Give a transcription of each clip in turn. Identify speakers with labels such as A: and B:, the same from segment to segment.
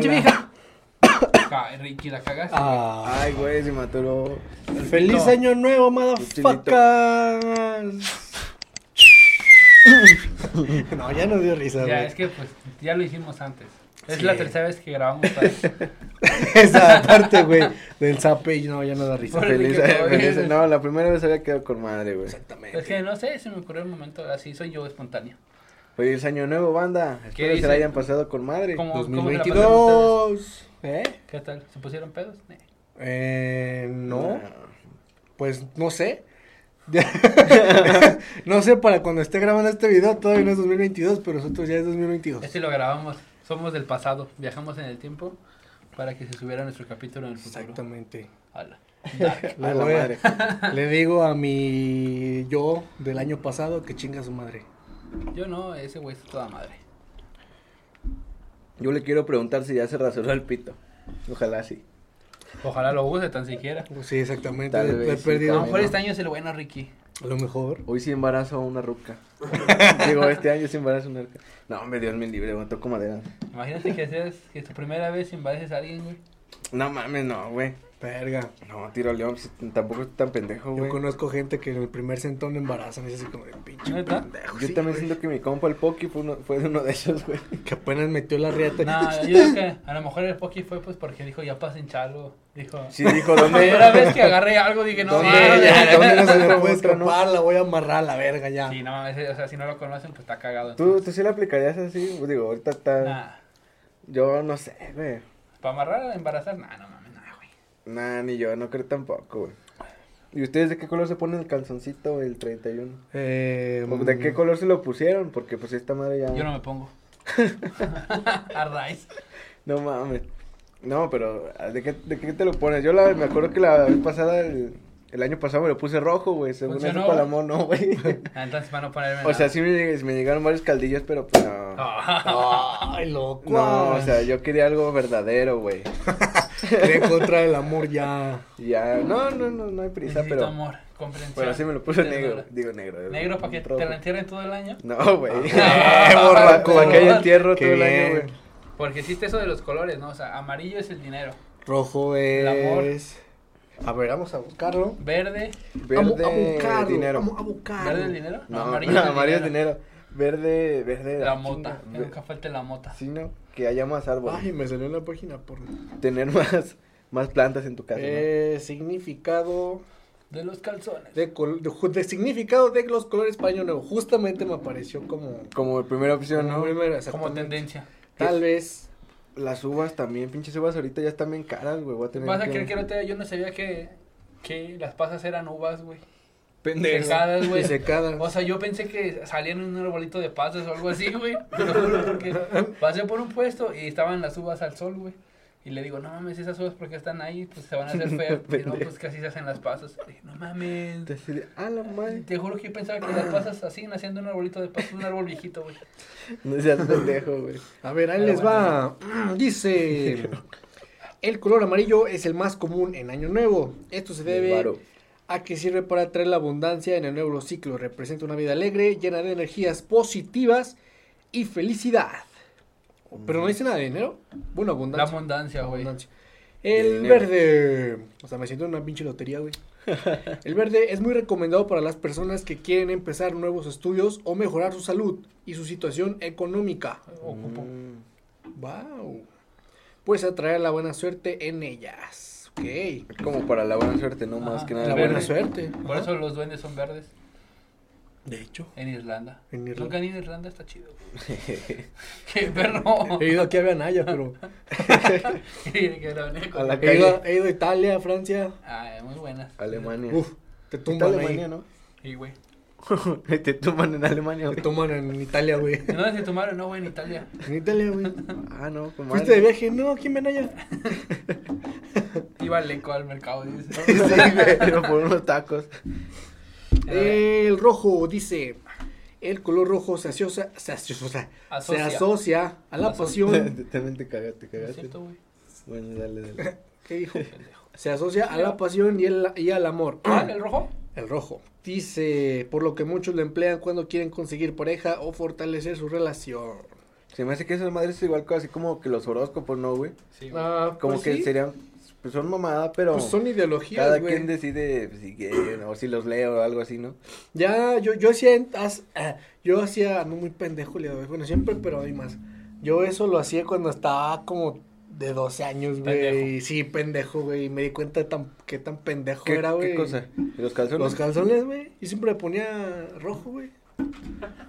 A: ¡Pinche vieja! Ay, Ricky, la cagaste.
B: Ah,
C: Ay, güey, se mató.
B: ¡Feliz año nuevo, motherfuckers! no, ya no dio risa,
A: ya,
B: güey.
A: es que pues ya lo hicimos antes. Es
B: Sí.
A: la tercera vez que grabamos.
B: Esa parte, güey, del zape, no, ya no da risa.
C: Feliz. No, la primera vez había quedado con madre, güey.
B: Exactamente.
A: es que no sé, se me ocurrió el momento así, soy yo espontáneo.
C: Feliz año nuevo, banda. Espero que se la hayan pasado con madre.
A: ¿Cómo- cómo se la pasaron
B: 2022. ¿Eh?
A: ¿Qué tal? ¿Se pusieron pedos?
B: Eh, no, pues no sé. no sé para cuando esté grabando este video, todavía no es 2022, pero nosotros ya es 2022.
A: Este lo grabamos, somos del pasado, viajamos en el tiempo para que se subiera nuestro capítulo en el futuro.
B: Exactamente.
A: Ala.
B: Le digo a mi yo del año pasado que chinga su madre.
A: Yo no, ese güey está toda madre.
C: Yo le quiero preguntar si ya se rasuró el pito. Ojalá sí.
A: Ojalá lo use tan siquiera.
B: Sí, exactamente.
C: Tal
B: he-
C: vez
B: he
C: sí,
A: A
B: perdido.
A: lo mejor este año es el bueno, Ricky.
B: A lo mejor.
C: Hoy sí embarazo a una ruca. Digo, este año sí embarazo a una ruca. No, hombre, Dios me libre, güey. Toco madera.
A: Imagínate que seas que tu primera vez embaraces a alguien, güey.
C: No mames, no, güey.
B: Verga.
C: No, tiro león, si tampoco es tan pendejo,
B: Yo
C: güey.
B: conozco gente que en el primer sentón embarazan es así como de pinche. Pendejo.
C: Yo
B: Sí,
C: también
B: güey.
C: siento que mi compa el Poki fue, uno, fue de uno de esos, güey.
B: Que apenas metió la riata.
A: No, yo digo que a lo mejor el Poki fue pues porque dijo ya pasen chalo. Dijo.
C: Sí, dijo,
A: La
C: ¿dónde?
A: primera vez que agarré algo dije no
C: ¿Dónde?
A: mames.
C: Ya, ¿dónde no
B: se me puede escapar, la voy a amarrar a la verga ya.
A: Sí, no, ese, o sea, si no lo conocen, pues está cagado.
C: ¿Tú, ¿Tú sí le aplicarías así? Digo, ahorita está...
A: Nah,
C: Yo no sé, güey.
A: Para amarrar a embarazar, nah, no mames, nah, güey.
C: Nah, ni yo, no creo tampoco, güey. ¿Y ustedes de qué color se ponen el calzoncito el 31?
B: Eh,
C: ¿O ¿De qué color se lo pusieron? Porque pues esta madre ya...
A: Yo no me pongo. a raíz.
C: No mames. No, pero ¿de qué, ¿de qué te lo pones? Yo la, me acuerdo que la vez pasada, el, el año pasado me lo puse rojo, güey. Según eso amor, no, güey.
A: Ah, Entonces para no ponerme
C: o sea, sí me, me llegaron varios caldillos, pero pues no.
B: Ay, loco.
C: No, o sea, yo quería algo verdadero, güey.
B: Quería encontrar el amor ya.
C: Ya, no, no, no, no hay prisa,
A: Necesito
C: pero...
A: amor, comprensión.
C: Pero sí me lo puse negro, digo negro.
A: ¿Negro para que
C: rojo.
A: te la entierren todo el año?
C: No, güey.
A: Ah,
C: para, que haya entierro todo el año, güey.
A: Porque existe eso de los colores, ¿no? O sea, amarillo es el dinero.
B: Rojo
A: El amor.
B: es. A ver, vamos a buscarlo.
A: Verde,
C: Verde,
B: Vamos a buscarlo.
C: dinero.
B: Vamos a buscarlo.
A: ¿verde el dinero?
C: No,
A: amarillo
C: no,
A: es el
C: amarillo es
A: dinero.
C: Verde, verde.
A: La mota,
C: chinga,
A: nunca falte la mota.
C: Sí, no, que haya más árboles.
B: Ay, me salió en la página por.
C: Tener más, más plantas en tu casa. ¿no?
B: Eh, significado.
A: De los calzones.
B: De, col- de, significado de los colores para año nuevo. Justamente me apareció como.
C: Como primera opción,
B: como
C: ¿no?
B: primera,
A: Como tendencia.
B: Tal vez.
C: Las uvas también, pinches uvas ahorita ya están bien caras, güey. Voy a tener
A: Vas a creer que no te, yo no sabía que, que las pasas eran uvas, güey.
C: Pendejo.
A: Secadas, güey.
B: Y secada.
A: O sea, yo pensé que salían en un arbolito de pasas o algo así, güey. Porque pasé por un puesto y estaban las uvas al sol, güey. Y le digo, no mames, esas uvas porque están ahí, pues se van a hacer feas. y no, pues así se hacen las pasas. Y dije, no mames.
C: Te así de, a la madre.
A: Te juro que yo pensaba que las pasas así nacían de un arbolito de pasas, un árbol viejito, güey.
C: No seas pendejo, güey.
B: A ver, ahí
A: Pero
B: les va. Dice. El color amarillo es el más común en Año Nuevo. Esto se debe. A que sirve para traer la abundancia en el nuevo ciclo. Representa una vida alegre, llena de energías positivas y felicidad. Pero no dice nada de dinero. Bueno,
A: La
B: abundancia.
A: abundancia, güey.
B: Abundancia. El
C: dinero.
B: verde. O sea, me siento en una pinche lotería, güey. El verde es muy recomendado para las personas que quieren empezar nuevos estudios o mejorar su salud y su situación económica.
A: Ocupo.
C: Mm,
B: Wow. Pues atraer la buena suerte en ellas. Ok.
C: como para la buena suerte, no más
A: Ajá.
C: que nada.
B: La
A: verde.
B: buena suerte.
A: Por
B: Ajá.
A: eso los duendes son verdes
B: De hecho.
A: en Irlanda.
B: En Irlanda.
A: Nunca han ido a Irlanda, está chido. Qué perro.
B: He ido aquí a Naya, pero.
C: A la
B: He ido, he ido a Italia, a Francia.
A: Ah, muy buenas.
C: Alemania.
B: Uf, te
C: Está
B: tumban
C: Alemania. ¿no?
A: Sí, güey.
C: Te toman en Alemania,
B: Te
C: güey.
B: toman en Italia, güey.
A: ¿En dónde se tomaron? No, güey, en Italia.
B: En Italia, güey.
C: Ah, no, con
B: Fuiste de viaje, no, aquí en Benaya.
A: Iba Leco al mercado, dice.
C: Sí, güey, pero por unos tacos.
B: El rojo dice. El color rojo se asocia, se asocia, se
A: Asocia.
B: a la pasión.
C: También te cagaste,
A: ¿No es
C: cagaste.
A: cierto, güey?
C: Bueno, dale, dale.
B: ¿Qué dijo? Se asocia a la pasión y, el- y al amor.
A: ¿Cuál? ¿El rojo?
B: El rojo. Dice, por lo que muchos lo emplean cuando quieren conseguir pareja o fortalecer su relación.
C: Se me hace que esas madres es igual así como que los horóscopos, ¿no, güey?
A: Sí, güey.
B: Ah,
C: Como
B: pues
C: que
B: sí.
C: serían, pues son mamada, pero
B: Pues son ideologías,
C: cada
B: güey.
C: quien decide pues, si quieren o si los leo o algo así, ¿no?
B: Ya, yo, yo hacía, ah, yo hacía, no muy pendejo, le doy, bueno, siempre, pero hay más. Yo eso lo hacía cuando estaba como de 12 años, güey. Sí, pendejo, güey. Y me di cuenta de tan, qué tan pendejo
C: ¿Qué,
B: era, güey.
C: qué cosa? ¿Los calzones?
B: Los calzones, güey. Y siempre me ponía rojo, güey.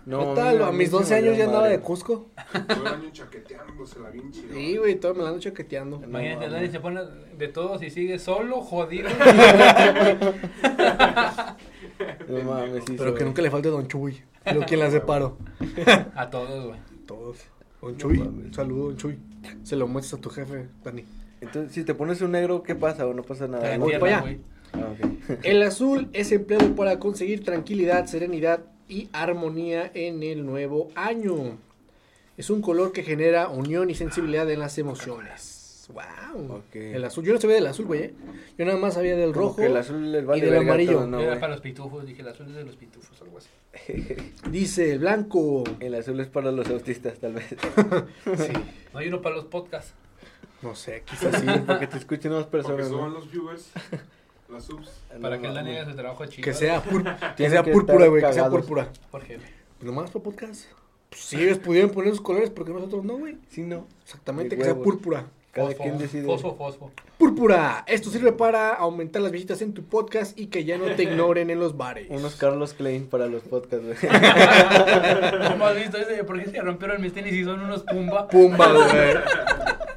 C: No, mira,
B: a mis
C: sí me
B: 12 años
C: valió
B: ya andaba
C: madre.
B: de Cusco.
D: Todo el año chaqueteándosela bien chido.
B: Sí, güey, todo me la ando chaqueteando.
A: Imagínate,
C: No,
A: Dani
C: no.
A: se pone de todos y sigue solo, jodido.
C: No mames, sí.
B: Pero que nunca le falte Don Chuy. Lo quien la separo.
A: A todos, güey.
B: Todos. Don
C: No
B: Chuy.
C: mames.
B: Un saludo, Don Chuy. Se lo muestras a tu jefe, Dani.
C: Entonces, si te pones un negro, ¿qué pasa o no pasa nada?
B: Voy para allá.
C: Ah.
B: El azul es empleado para conseguir tranquilidad, serenidad y armonía en el nuevo año. Es un color que genera unión y sensibilidad en las emociones. Wow. El azul, yo no sabía del azul, güey. ¿eh? Yo nada más sabía del
C: Como
B: rojo.
C: el azul vale
B: y del amarillo.
C: todo, ¿no,
A: Era para los pitufos, dije, el azul es de los pitufos, algo así.
B: Dice el blanco.
C: El azul es para los autistas, tal vez.
B: Sí.
A: No hay uno para los podcasts.
B: No sé, quizás sí.
C: Para que te escuchen más
D: Porque
C: personas,
D: suban
C: ¿no?
D: los viewers, las subs.
A: Para
C: No
A: que el Dani
C: mames.
A: haga su trabajo chido.
B: Que sea, pur- que sea
C: que
B: púrpura, güey. Que sea púrpura.
A: ¿Por qué?
B: Pues nomás para podcast. Pues si ellos pudieran poner sus colores, porque nosotros no, güey?
C: Sí, no.
B: Exactamente, que sea púrpura.
C: Cada
A: Fosfo,
C: quien decide.
A: Fosfo, fosfo.
B: Púrpura. Esto sirve para aumentar las visitas en tu podcast y que ya no te ignoren en los bares.
C: Unos Carlos Klein para los podcasts, güey.
A: ¿Cómo has visto ese? ¿Por qué se rompieron mis tenis y son unos Pumba?
B: Pumba, güey.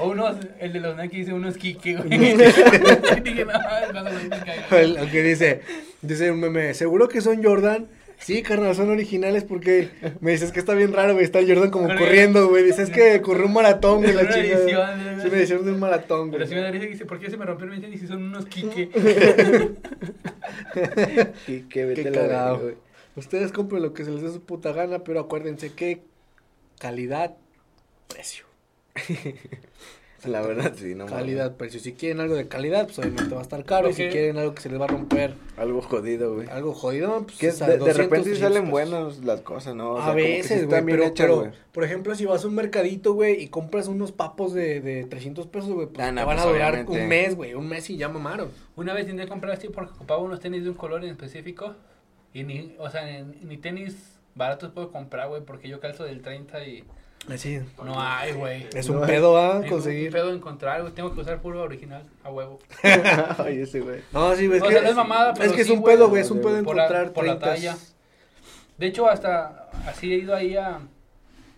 A: O unos, el de los Nike dice unos Kike, güey. Dije, no.
B: El- el que dice, dice un meme, ¿seguro que son Jordan? Sí, carnal, son originales porque me dices que está bien raro, güey, está el Jordan como
A: Pero-
B: corriendo, güey, dices que corrió un maratón, güey, la chica. Es una edición de un maratón,
A: Pero
B: güey.
A: si me da risa que dice, ¿por qué se me rompieron mis tenis y son unos Kike?
C: Que vete
B: Qué
C: la güey.
B: Ustedes compren lo que se les dé su puta gana, pero acuérdense que calidad, precio.
C: La verdad, sí, no
B: calidad, precio. Si quieren algo de calidad, pues obviamente va a estar caro. Si quieren algo que se les va a romper,
C: Algo jodido, güey.
B: algo jodido, pues
C: Que de, de
B: 200,
C: repente sí
B: 300
C: salen
B: pesos.
C: buenas las cosas, ¿no? O sea,
B: a
C: sí
B: veces, güey,
C: bien
B: pero,
C: hechas,
B: pero,
C: güey.
B: por ejemplo, si vas a un mercadito, güey, y compras unos papos de, de 300 pesos, güey, pues
C: Ah, no,
B: te van
C: pues,
B: a durar
C: obviamente.
B: un mes, güey, un mes y ya mamaron.
A: Una vez intenté comprar así porque ocupaba unos tenis de un color en específico. Y ni, o sea, ni, ni tenis baratos puedo comprar, güey, porque yo calzo del 30 y
B: Así,
A: no hay, güey.
B: es un pedo, ¿ah?
A: Es un
B: Conseguir.
A: pedo encontrar, güey. Tengo que usar puro original, a huevo.
C: Ay, ese güey.
B: No, sí, güey, es
A: O
B: que,
A: sea, no es mamada,
B: es que es un pedo, güey, es un
C: por
B: pedo
A: la-
B: encontrar
A: por la
B: 30.
A: talla. De hecho, hasta así he ido ahí a,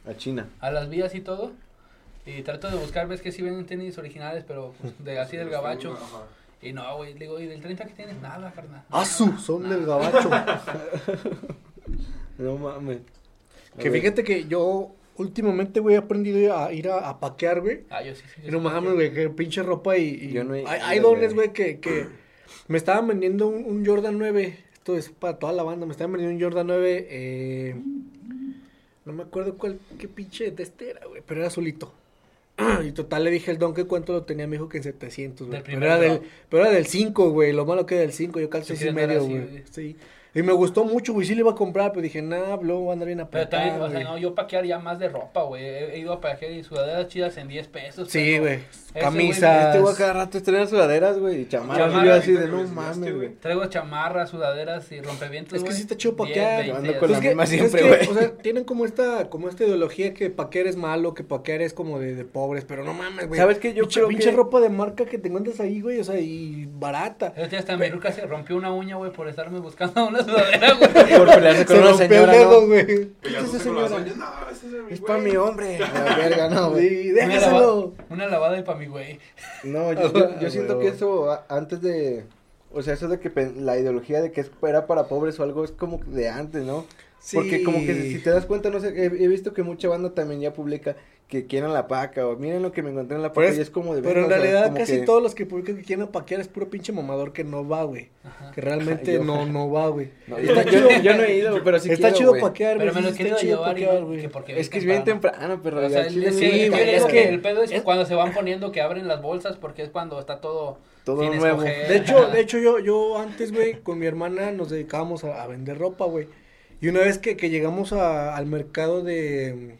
C: A China.
A: a las vías y todo. Y trato de buscar, ves que sí venden tenis originales, pero pues, de así del gabacho. Y no, güey, digo, ¿y del 30 que tienes? Nada, carnal.
B: ¡Asu! Son del gabacho.
C: No mames.
B: Que fíjate que yo últimamente, güey, he aprendido a ir a, a paquear, güey.
A: Ah, yo sí, sí.
B: Y no mames, güey, que pinche ropa y... y-
C: Yo no he
B: hay, hay dones,
C: güey.
B: que, que me estaban vendiendo un, un Jordan 9. Esto es para toda la banda. Me estaban vendiendo un Jordan 9. Eh, no me acuerdo cuál, qué pinche de este era, güey, pero era azulito. Y total le dije el don que cuánto lo tenía, me dijo que en 700, güey. Pero era, del, pero era del 5, güey. Lo malo que era del 5, yo calzo
A: Sí,
B: 6 y medio, güey. Sí. Y me gustó mucho, güey. Sí le iba a comprar, pero dije, nah, luego va a andar bien
A: Pero
B: apretado.
A: también, o sea,
B: güey".
A: no, yo paquear ya más de ropa, güey. He, he ido a paquear y sudaderas chidas en 10 pesos.
B: Sí,
A: pero
B: güey. Camisas.
C: Este güey cada rato estrena sudaderas, güey, y chamarras.
A: Chamarra,
C: y yo así de, no mames, güey.
D: güey.
A: Traigo chamarras, sudaderas y rompevientos,
B: Es que sí está chido
A: 10,
B: paquear.
A: 20,
C: Yo ando con la
B: que,
C: misma siempre, güey.
B: o sea, tienen como esta, como esta ideología que paquear es malo, que paquear es como de, de pobres, pero no mames, güey.
C: ¿Sabes qué? Yo
B: pinche,
C: creo
B: pinche
C: que-
B: ropa de marca que te encuentras ahí, güey, o sea, y barata.
A: Hasta mi ruca se rompió una uña, güey, por estarme buscando una sudadera, güey.
C: Por pelearse con
B: Se
C: una
B: el
C: señora,
B: dedo,
C: ¿no?
B: güey.
C: Esa señora?
D: uñas. No, ese es mi
C: Es
D: güey.
C: para mi hombre. La verga, no, güey.
B: Déjaselo.
A: una lavada y pa' mi güey.
C: No, yo, yo, yo siento que eso antes de... O sea, eso de que la ideología de que era para pobres o algo es como de antes, ¿no? Porque como que si te das cuenta, no sé, he, he visto que mucha banda también ya publica que quieren la paca o miren lo que me encontré en la
B: Pero
C: paca
B: es-
C: y es como de...
B: Pero en
C: verga, o sea,
B: realidad casi
C: que-
B: todos los que publican que quieren paquear es puro pinche mamador que no va, güey. Que realmente
C: Yo-
B: no, no va, güey.
C: No, yo,
B: chido.
C: yo- yo no he ido, pero sí
B: Está
C: quiero,
B: chido
C: güey.
B: paquear,
A: Pero
B: güey.
A: me lo
B: chido
A: llevar y porque
C: Es que es bien temprano, pero
A: O sea,
C: al chile
A: es,
C: sí
A: es
B: güey,
A: que-
B: es que-
A: el pedo es
B: es-
A: cuando se van poniendo que abren las bolsas porque es cuando está todo
C: Todo
A: sin
C: nuevo.
A: escoger.
B: De hecho, de hecho yo, yo antes, güey, con mi hermana nos dedicábamos a, a vender ropa, güey. Y una vez que, que llegamos a- al mercado de,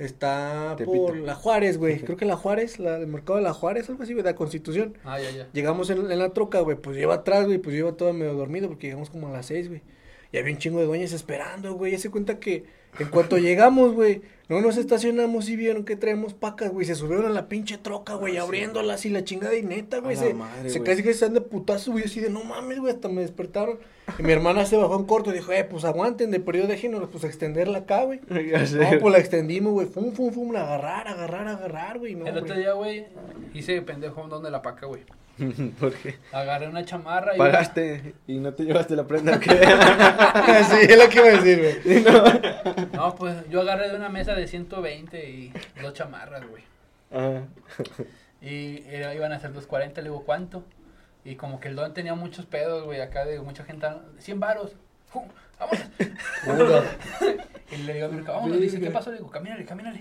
B: Está
C: Tepito.
B: por la Juárez, güey. Creo que la Juárez, la, el mercado de la Juárez, algo así, güey, de la Constitución.
A: Ah, ya, ya.
B: Llegamos en, en la troca, güey, pues iba atrás, güey, pues iba todo medio dormido porque llegamos como a las seis, güey. Y había un chingo de dueñas esperando, güey. Ya se cuenta que en cuanto llegamos, güey, no nos estacionamos y vieron que traemos pacas, güey. Se subieron a la pinche troca, güey, abriéndolas y la chingada y neta, güey. Se,
C: madre,
B: se casi que se de putazo, güey, así de no mames, güey, hasta me despertaron. Y mi hermana se bajó en corto y dijo, eh, pues aguanten, de periodo déjenos, pues extenderla acá, güey.
C: Ya sé.
B: No, pues la extendimos, güey. Fum, fum, fum, la agarrar, agarrar, agarrar, güey. No,
A: El otro día, güey, hice pendejo donde la paca, güey.
C: ¿Por qué?
A: Agarré una chamarra y...
C: Pagaste y no te llevaste la prenda.
B: sí, es lo que a decir, güey.
A: No, pues yo agarré de una mesa de 120 y dos chamarras, güey.
C: Ajá.
A: Y era- iban a ser 240, le digo, ¿cuánto? Y como que el don tenía muchos pedos, güey, acá de mucha gente, 100 varos. ¡Vámonos! y le digo a mi hermano, vámonos, dice, ¿qué pasó? Le digo, camínale, camínale.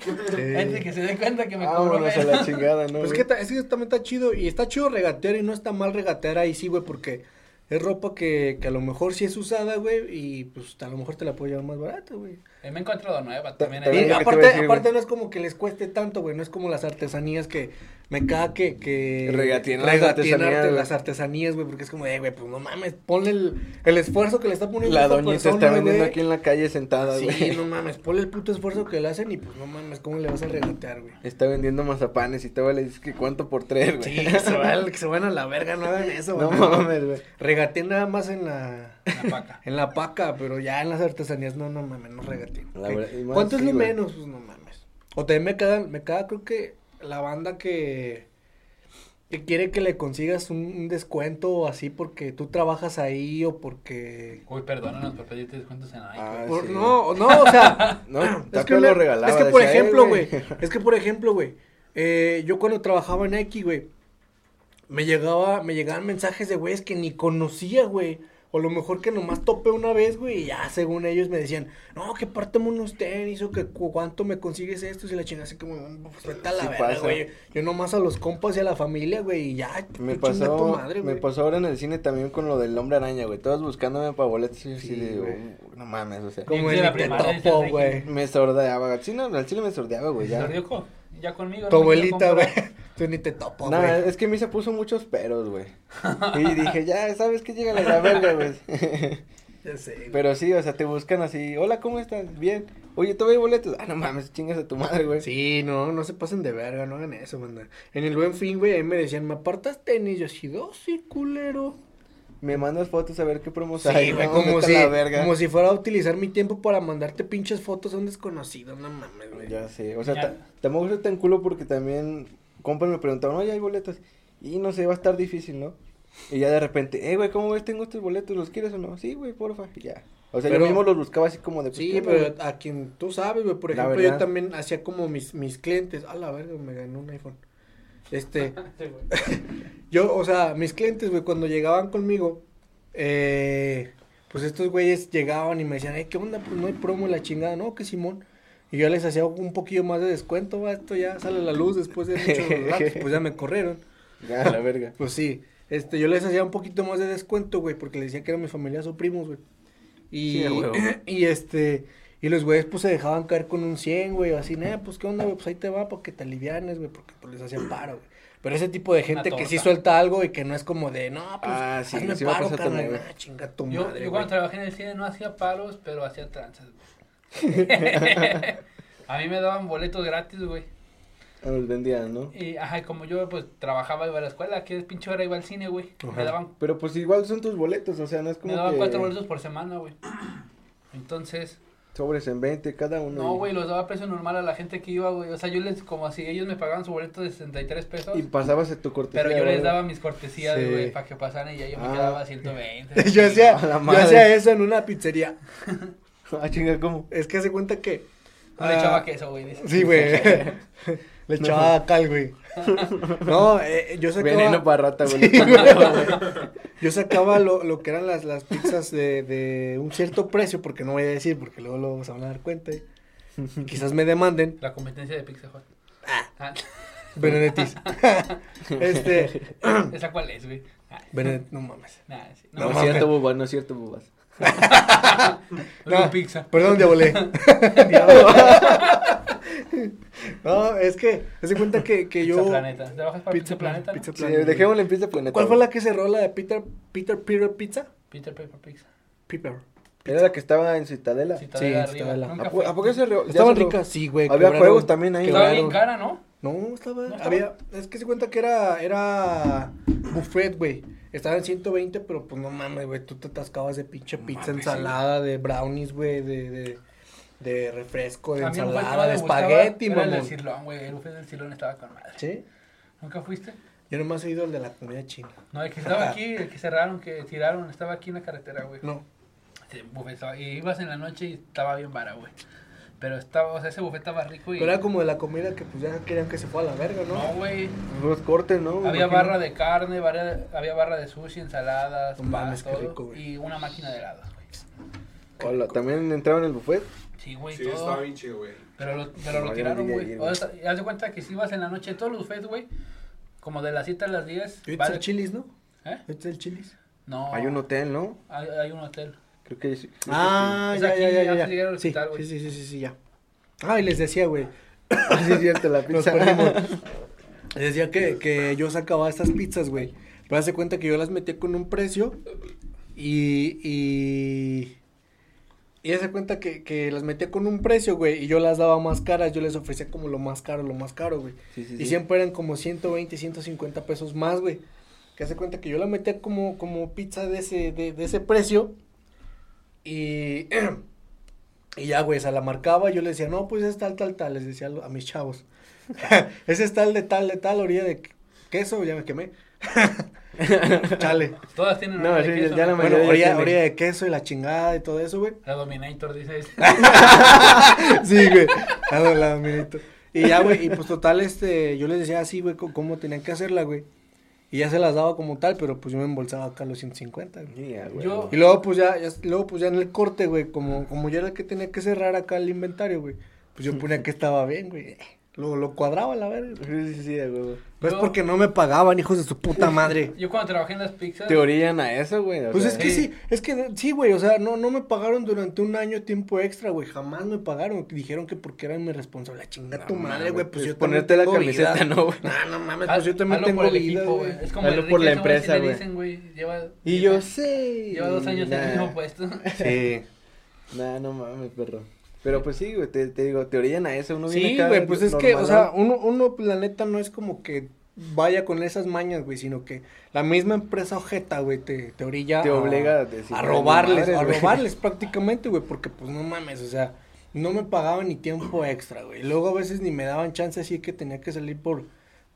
A: Antes que se dé cuenta que me cobró
C: Vámonos a la chingada, ¿no?
B: Pues que ta- es que también está chido. Y está chido regatear y no está mal regatear ahí, sí, güey, porque es ropa que, que a lo mejor sí es usada, güey, y pues a lo mejor te la puedo llevar más barata, güey.
A: Eh, me he encontrado nueva
C: Ta-
A: también.
B: Y aparte,
C: decir,
B: aparte no es como que les cueste tanto, güey, no es como las artesanías que me caga que, que
C: Regateen las artesanías,
B: arte-
C: güey.
B: las artesanías, güey, porque es como, eh, güey, pues no mames, ponle el, el esfuerzo que le está poniendo
C: La doña se está vendiendo aquí en la calle sentada, güey.
B: Sí, no mames, ponle el puto esfuerzo que le hacen y pues no mames, ¿cómo le vas a regatear, güey?
C: Está vendiendo mazapanes y te le dices que cuánto por tres, güey.
B: Sí, que se, vayan, que se vayan a la verga, no hagan eso,
C: No
B: güey.
C: mames, güey.
B: Regateen nada más en la,
A: La paca.
B: en la paca, pero ya en las artesanías no, no mames, no regateen.
C: La verdad, y más
B: ¿Cuánto es lo menos? Pues no mames. O también me caga, me caga creo que la banda que, que quiere que le consigas un, un descuento o así porque tú trabajas ahí o porque...
A: Uy, perdónanos por pedirte descuentos en Nike.
C: Ah,
A: güey.
B: por-
C: sí.
B: no, no, o sea...
C: No,
B: es que,
C: lo regalaba,
B: es que por
C: decía, "Eh,
B: ejemplo,
C: güey".
B: güey, es que por ejemplo, güey, eh, yo cuando trabajaba en Nike, güey, me llegaba, me llegaban mensajes de güeyes que ni conocía, güey. O a lo mejor que nomás topé una vez, güey, y ya según ellos me decían, no, que párteme unos tenis, o que cu- cuánto me consigues esto, y la chingada así como, pues vete a la
C: Sí
B: verga, güey. Yo nomás a los compas y a la familia, güey, y ya,
C: Me pasó,
B: tu madre,
C: me
B: güey.
C: pasó ahora en el cine también con lo del hombre araña, güey. Todos buscándome para boletos y yo así
B: Sí,
C: de,
B: güey.
C: "Oh, no mames, o sea.
B: Como
A: Sí,
B: el te topo, güey.
C: Me sordeaba, al cine, al cine me sordeaba, güey,
A: ¿Se
C: ya.
A: Ya conmigo.
B: Tu
A: no
B: abuelita, güey. Tú ni te topo,
C: No,
B: güey.
C: es que a mí se puso muchos peros, güey. Y dije, ya, ¿sabes qué? Llega a la verga, güey.
B: Ya sé.
C: Pero sí, o sea, te buscan así, hola, ¿cómo estás? Bien. Oye, ¿todavía hay boletos? Ah, no mames, chingas a tu madre, güey.
B: Sí, no, no se pasen de verga, no hagan eso, manda. En el buen fin, güey, ahí me decían, ¿me apartas tenis? Yo así, oh, sí, culero.
C: Me mandas fotos a ver qué promos
B: Sí,
C: hay.
B: güey,
C: no,
B: como si,
C: la verga.
B: como si fuera a utilizar mi tiempo para mandarte pinches fotos a un desconocido, no mames, güey.
C: Ya sé, o sea, tampoco soy tan culo porque también compas me preguntaban, oye, hay boletos. Y no sé, va a estar difícil, ¿no? Y ya de repente, eh, güey, ¿cómo ves? Tengo estos boletos, ¿los quieres o no? Sí, güey, porfa, ya. O sea,
B: Pero-
C: yo mismo los buscaba así como de... pues,
B: Sí,
C: ¿qué onda,
B: pero a quien tú sabes, güey, por ejemplo, yo también hacía como mis, mis clientes, a la verga, me ganó un iPhone. Este, yo, o sea, mis clientes, güey, cuando llegaban conmigo, eh, pues estos güeyes llegaban y me decían, "Ay, ¿qué onda? Pues no hay promo en la chingada, ¿no? Que Simón. Y yo les hacía un poquillo más de descuento, va, esto ya sale a la luz después de muchos ratos, pues ya me corrieron.
C: Ya, la verga.
B: Pues sí, este, yo les hacía un poquito más de descuento, güey, porque les decía que eran mis familiares o primos, güey. Y,
C: Sí,
B: y este, y los güeyes, pues, se dejaban caer con un 100, güey, o así, nah, pues, ¿qué onda, güey? Pues ahí te va para que te alivianes, güey, porque pues les hacían paro, güey. Pero ese tipo de gente que sí suelta algo y que no es como de, no, pues,
C: Ah, sí,
B: hazme
C: sí
B: paro, carnal, nah, chinga tu
A: Yo,
B: madre,
A: yo
B: güey.
A: cuando trabajé en el cine no hacía palos, pero hacía tranzas, güey. A mí me daban boletos gratis, güey.
C: Ah, Los vendían, ¿no?
A: Y, ajá, y como yo, pues, trabajaba, iba a la escuela, que es pinche hora, iba al cine, güey.
B: Ajá.
A: Me daban,
C: Pero pues igual son tus boletos, o sea, no es como
A: me daban
C: que...
A: cuatro boletos por semana, güey. Entonces,
C: Sobres en 20 cada uno.
A: no,
C: y-
A: güey, los daba a precio normal a la gente que iba, güey. O sea, yo les, como si ellos me pagaban su boleto de 63 pesos.
C: Y pasabas en tu cortesía.
A: Pero yo les daba mis cortesías,
B: Sí.
A: güey, para que pasaran y ya yo me
C: Ah.
A: quedaba a 120.
B: yo hacía,
C: A la
B: yo hacía eso en una pizzería.
C: Ah, chinga, ¿cómo?
B: Es que hace cuenta que...
A: No le
B: ah,
A: echaba queso, güey. dice.
B: Sí, güey. Le echaba cal, güey. No, eh, yo sacaba...
C: Veneno para rata, güey.
B: Sí, güey. Yo sacaba lo, lo que eran las, las pizzas de, de un cierto precio, porque no voy a decir, porque luego lo se van a dar cuenta. y Quizás me demanden.
A: La competencia de Pizza Hut. Ah.
B: Benedettis. este.
A: ¿Esa cuál es, güey? Ah,
B: Benedet, no mames.
A: nah, sí.
C: No,
A: No,
C: es
B: mames.
C: cierto, bubas, no es cierto, bubas.
A: no, pizza.
B: Perdón, diabolé. No, es que, se cuenta que, que
A: Pizza
B: yo...
A: Planeta. ¿Trabajas para Pizza,
B: Plan-
A: Planeta? no?
B: Pizza
C: Sí,
B: Planeta.
C: dejémosle en Pizza Planeta.
B: ¿Cuál fue la que cerró, la de Peter, Peter, Peter Pizza?
A: Peter Paper Pizza.
B: Peter.
C: Era la que estaba en Citadela.
A: Citadela
B: Sí. Citadela.
C: ¿A, po- a poco se re-
B: Estaban ricas, sí, güey.
C: Había
B: quebraron-
C: juegos también ahí.
A: Estaba bien cara, ¿no?
B: No, estaba,
A: ¿No estaba?
B: había, es que se cuenta que era, era buffet, güey. Estaba en 120, pero pues no mames, güey, tú te atascabas de pinche pizza,
C: mames,
B: ensalada, de brownies, güey, de, de, de refresco, de ensalada, de espagueti,
A: era el del
B: mamón.
A: Cirlón, güey. El buffet del Cirlón estaba con madre.
B: ¿Sí?
A: ¿Nunca fuiste?
B: Yo nomás he ido al de la comida china.
A: No, el que estaba aquí, el que cerraron, que tiraron, estaba aquí en la carretera, güey.
B: No.
A: Ese buffet estaba- y ibas en la noche y estaba bien vara, güey. Pero estaba, o sea, ese buffet estaba rico y...
B: Pero era como de la comida que pues ya querían que se fuera a la verga, ¿no?
A: No, güey.
C: Los cortes, ¿no?
A: Había
C: imagino.
A: barra de carne, barra- había barra de sushi, ensaladas,
B: No
A: pan, todo,
B: rico,
A: y una máquina de helados, güey.
C: Hola, ¿también entraron en el buffet?
A: Sí, güey,
D: Sí,
A: todo.
D: estaba bien chido, güey.
A: Pero lo, pero
C: No,
A: lo tiraron, güey. O sea, haz de cuenta que si ibas en la noche, todos los buffets, güey, como de las 7 a las 10.
B: Yo hice
A: vale-
B: el chilis, ¿no?
A: ¿Eh?
B: Hice el chilis.
A: No.
C: Hay un hotel, ¿no?
A: Hay, hay un hotel.
C: Creo que creo que
B: Ah,
A: Es
B: ya,
A: aquí,
B: ya, ya, ya.
A: al
B: Sí,
A: hospital, güey.
B: sí, sí, sí, sí, sí, ya. Ah, y les decía, güey.
C: sí. Sí, es cierto, la
B: Nos
C: pizza.
B: perdimos. Les decía que, que yo sacaba estas pizzas, güey. Pero hace cuenta que yo las metía con un precio y... y... Y hace cuenta que, que las metía con un precio, güey, y yo las daba más caras, yo les ofrecía como lo más caro, lo más caro, güey.
C: Sí, sí,
B: Y
C: sí.
B: siempre eran como 120, 150 pesos más, güey. Que hace cuenta que yo la metía como, como pizza de ese, de, de ese precio. Y, y ya, güey, se la marcaba. Yo le decía, no, pues es tal, tal, tal. Les decía a mis chavos. Ese es tal, de tal, de tal, orilla de queso. Ya me quemé. Chale.
A: Todas tienen
C: No,
A: una de
C: sí,
A: queso,
C: ya
A: ¿no?
C: la
B: Bueno,
C: mayoría
B: orilla,
C: tiene.
B: orilla de queso y la chingada y todo eso, güey.
A: La Dominator dice eso.
B: Sí, güey. A lo lado, mirito. Y ya, güey, y pues total, este, yo les decía así, güey, cómo tenían que hacerla, güey. Y ya se las daba como tal, pero pues yo me embolsaba acá los 150, güey.
C: Sí, ah, güey.
A: Yo-
B: Y luego, pues ya, ya- luego, pues ya en el corte, güey, como, como yo era el que tenía que cerrar acá el inventario, güey, pues yo ponía que estaba bien, güey. Lo, lo cuadraba, la verga.
C: Sí, sí, sí, güey.
B: No es
A: Yo-
B: porque no me pagaban, hijos de su puta madre.
A: Yo cuando trabajé en las pizzas.
C: Te orillan a eso, güey.
B: Pues
C: sea,
B: es que
A: sí.
B: sí, es que sí, güey, o sea, no, no me pagaron durante un año tiempo extra, güey, jamás me pagaron, dijeron que porque era mi responsabilidad, chinga
C: No
B: tu madre, güey, pues
C: pues
B: yo
C: ponerte la camiseta,
B: vida.
C: ¿no, güey?
B: No, no mames, pues yo también
A: hazlo
B: tengo
A: por el
B: vida,
A: equipo,
B: güey.
A: Es como
C: Hazlo
A: el
C: por la empresa,
A: le
C: güey.
A: dicen, güey, lleva,
C: Y yo sé.
A: lleva dos años en el mismo puesto.
B: Sí.
C: Nah, no mames, perro. Pero pues sí, güey, te, te digo, te orillan a eso. Uno viene
B: Sí, güey, pues es que, o sea, uno, uno, la neta, no es como que vaya con esas mañas, güey, sino que la misma empresa ojeta, güey, te, te orilla
C: Te
B: a-
C: obliga a decir,
B: a
C: "Ay,
B: robarles, a
C: güey".
B: robarles prácticamente, güey, porque pues no mames, o sea, no me pagaban ni tiempo extra, güey. Luego a veces ni me daban chance así que tenía que salir por,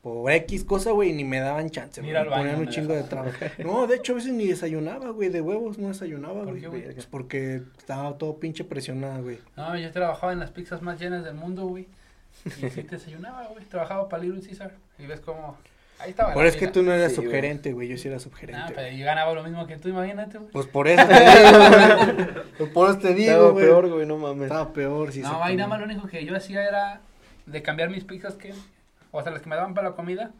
B: por X cosa, güey, y ni me daban chance, güey. ponían un chingo de trabajo. No, de hecho a veces ni desayunaba, güey, de huevos no desayunaba,
A: ¿Por
B: güey.
A: güey?
B: Pues porque estaba todo pinche presionado, güey.
A: No, yo trabajaba en las pizzas más llenas del mundo, güey. Y sí te desayunaba, güey. Trabajaba para Little Caesar. Y ves cómo. Ahí estaba.
B: Pero es que tú no eras
C: Sí,
B: subgerente, güey, yo sí era
A: Ah,
B: subgerente.
A: pero yo ganaba lo mismo que tú, imagínate, güey.
B: Pues por eso te digo, güey. Pues por eso te digo,
C: Estaba peor, güey, no mames.
B: Estaba peor, sí.
A: no, ahí nada más lo único que yo hacía era de cambiar mis pizzas que. O sea, las que me daban para la comida,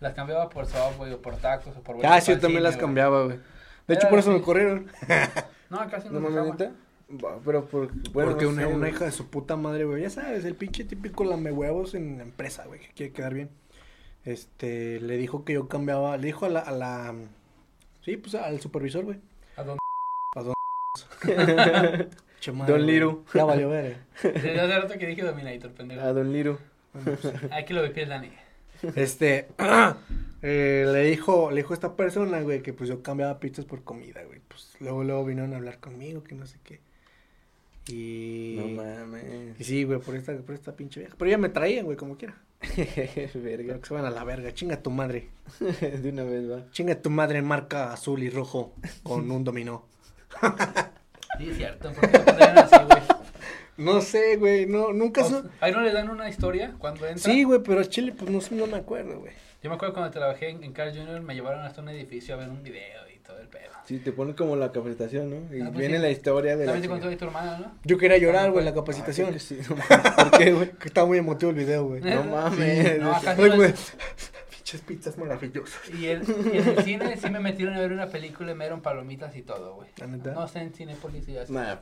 A: las cambiaba por Subway o por tacos o por
B: Ah, sí, yo también las cambiaba, güey. De hecho, por eso me corrieron.
A: No, casi no,
C: No Pero por. Bueno,
B: Porque una, hija de su puta madre, güey. Ya sabes, el pinche típico lame huevos en la empresa, güey, que quiere quedar bien. Este, le dijo que yo cambiaba, le dijo a la, a la, sí, pues al supervisor, güey.
A: ¿A dónde?
B: Che madre,
C: Don. Liru.
B: Ya valió ver, eh.
A: Desde hace rato que dije Dominator, pendejo.
C: A Don Liru.
A: Aquí lo vi Dani.
B: Este, eh, le dijo, le dijo a esta persona, güey, que pues yo cambiaba pizzas por comida, güey. Pues luego, luego vinieron a hablar conmigo, que no sé qué. Y...
C: No mames.
B: Y sí, güey, por esta, por esta pinche vieja. Pero ya me traían, güey, como quiera.
C: Verga.
B: Pero que se van a la verga. Chinga tu madre.
C: De una vez, va.
B: Chinga tu madre en marca azul y rojo con un dominó.
A: Sí, es cierto. ¿Por qué lo así, güey?
B: No sé, güey, no, nunca... Su-
A: Ahí no le dan una historia cuando entra.
B: Sí, güey, pero Chile, pues no, sé, no me acuerdo, güey.
A: Yo me acuerdo cuando trabajé en, en Carl Jr. me llevaron hasta un edificio a ver un video y todo el pedo.
C: Sí, te ponen como la capacitación, ¿no? Y
A: Ah, pues
C: viene
A: sí.
C: la historia de la
A: te contó tu hermana, ¿no?
B: Yo quería llorar,
A: Ah,
B: güey, en la
A: güey.
B: capacitación.
C: Ah, sí, no mames. ¿Por qué, güey?
B: Que estaba muy emotivo el video, güey.
C: No mames.
A: No, acá
B: Ay,
A: sí
B: güey.
A: me-
B: Pinches pizzas maravillosas.
A: Y, el- y en el cine sí me metieron a ver una película y me dieron palomitas y todo, güey.
B: ¿La neta?
A: No sé en Cinepolis y así.
C: Nah.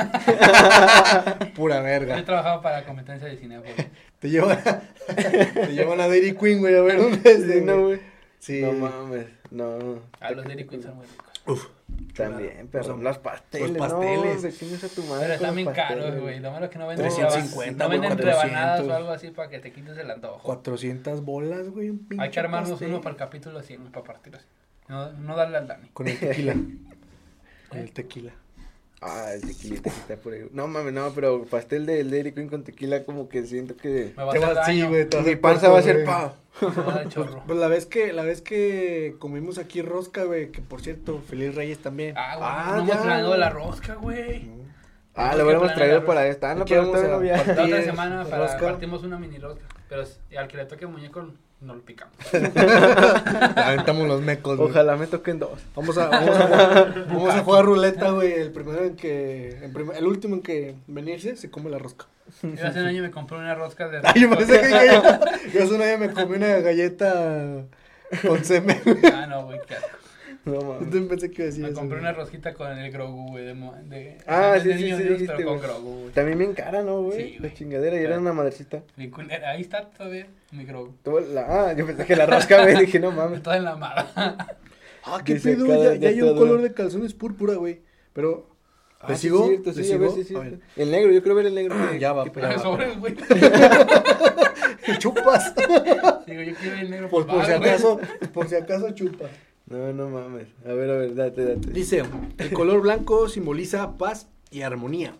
B: Pura
A: Yo
B: verga.
A: trabajaba para la competencia de cine, güey.
B: Te llevan, te llevan a Dairy Queen, güey, a ver dónde es,
C: Sí, no, güey.
B: Sí.
C: No mames, no.
A: Ah, los Dairy Queen son muy ricos.
B: Uf.
C: También, pero
B: Los-
C: los pasteles.
B: los pasteles.
C: No, a tu madre.
A: Pero están bien caros, güey. Lo malo es que no venden,
B: 350,
A: no venden
B: 400.
A: rebanadas o algo así para que te quites el antojo.
B: 400 bolas, güey. un
A: Hay que armarnos
B: pastel.
A: uno para el capítulo 100, para partir así. No, no darle al Dani.
B: Con el tequila. Con el tequila.
C: Ah, el tequilita que está por ahí. No mames, no, pero pastel de Dairy Queen con tequila como que siento que...
A: Me va a hacer
B: sí,
A: daño.
B: güey,
C: Mi panza va a ser pa.
A: Me va a dar chorro.
B: Pues la vez que, la vez que comimos aquí rosca, güey, que por cierto, Feliz Reyes también.
A: Ah, güey.
C: Ah,
A: no hemos
C: güey.
A: la rosca, güey.
C: Ah, lo hubiéramos traído para esta. Ah, no, pero
B: vamos
C: ahorita
B: a
C: no
A: La otra semana para, partimos una mini rosca. Pero al que le toque muñeco, no lo picamos.
B: Aventamos los mecos, güey.
C: Ojalá me toquen dos.
B: Vamos a, vamos a jugar, vamos a jugar ruleta, güey. El primero en que, en prim- el último en que venirse se come la rosca.
A: Yo hace un año me compré una rosca de.
B: Ay, yo pensé que yo, yo hace un año me comí una galleta con semen.
A: Ah, no, güey, qué asco.
C: No
B: Yo
C: mames.
B: también pensé que iba a decir
A: Me
B: eso,
A: compré
B: güey.
A: una rosquita con el Grogu, güey. De, de,
C: Ah,
A: de
C: sí, sí,
A: niño
C: sí,
A: Dios, pero con. Grogu, güey.
C: También bien cara, ¿no, güey?
A: Sí, güey.
C: La chingadera y era una madrecita.
A: Mi culera, Ahí está todavía mi Grogu.
C: La- Ah, yo pensé que la rosca, güey. Dije, no mames.
A: Toda enlamada.
B: Ah, qué
C: Dice
B: pedo,
C: cada-
B: ya,
C: ya
B: hay un
C: está
B: color
C: duro.
B: de calzones púrpura, güey. Pero, ¿le
C: Ah, sí,
B: sigo?
C: cierto,
B: ¿Le
C: sí, a ver
B: sigo?
C: sí.
B: A ver.
C: El negro, yo quiero ver el negro.
B: Ah, ya va,
C: ¿Qué
B: pues, ya va.
A: Güey.
B: Chupas.
A: Digo, yo quiero el negro.
B: Pues por si acaso, por si acaso chupa.
C: No, no mames. A ver, a ver, date, date.
B: Dice, el color blanco simboliza paz y armonía,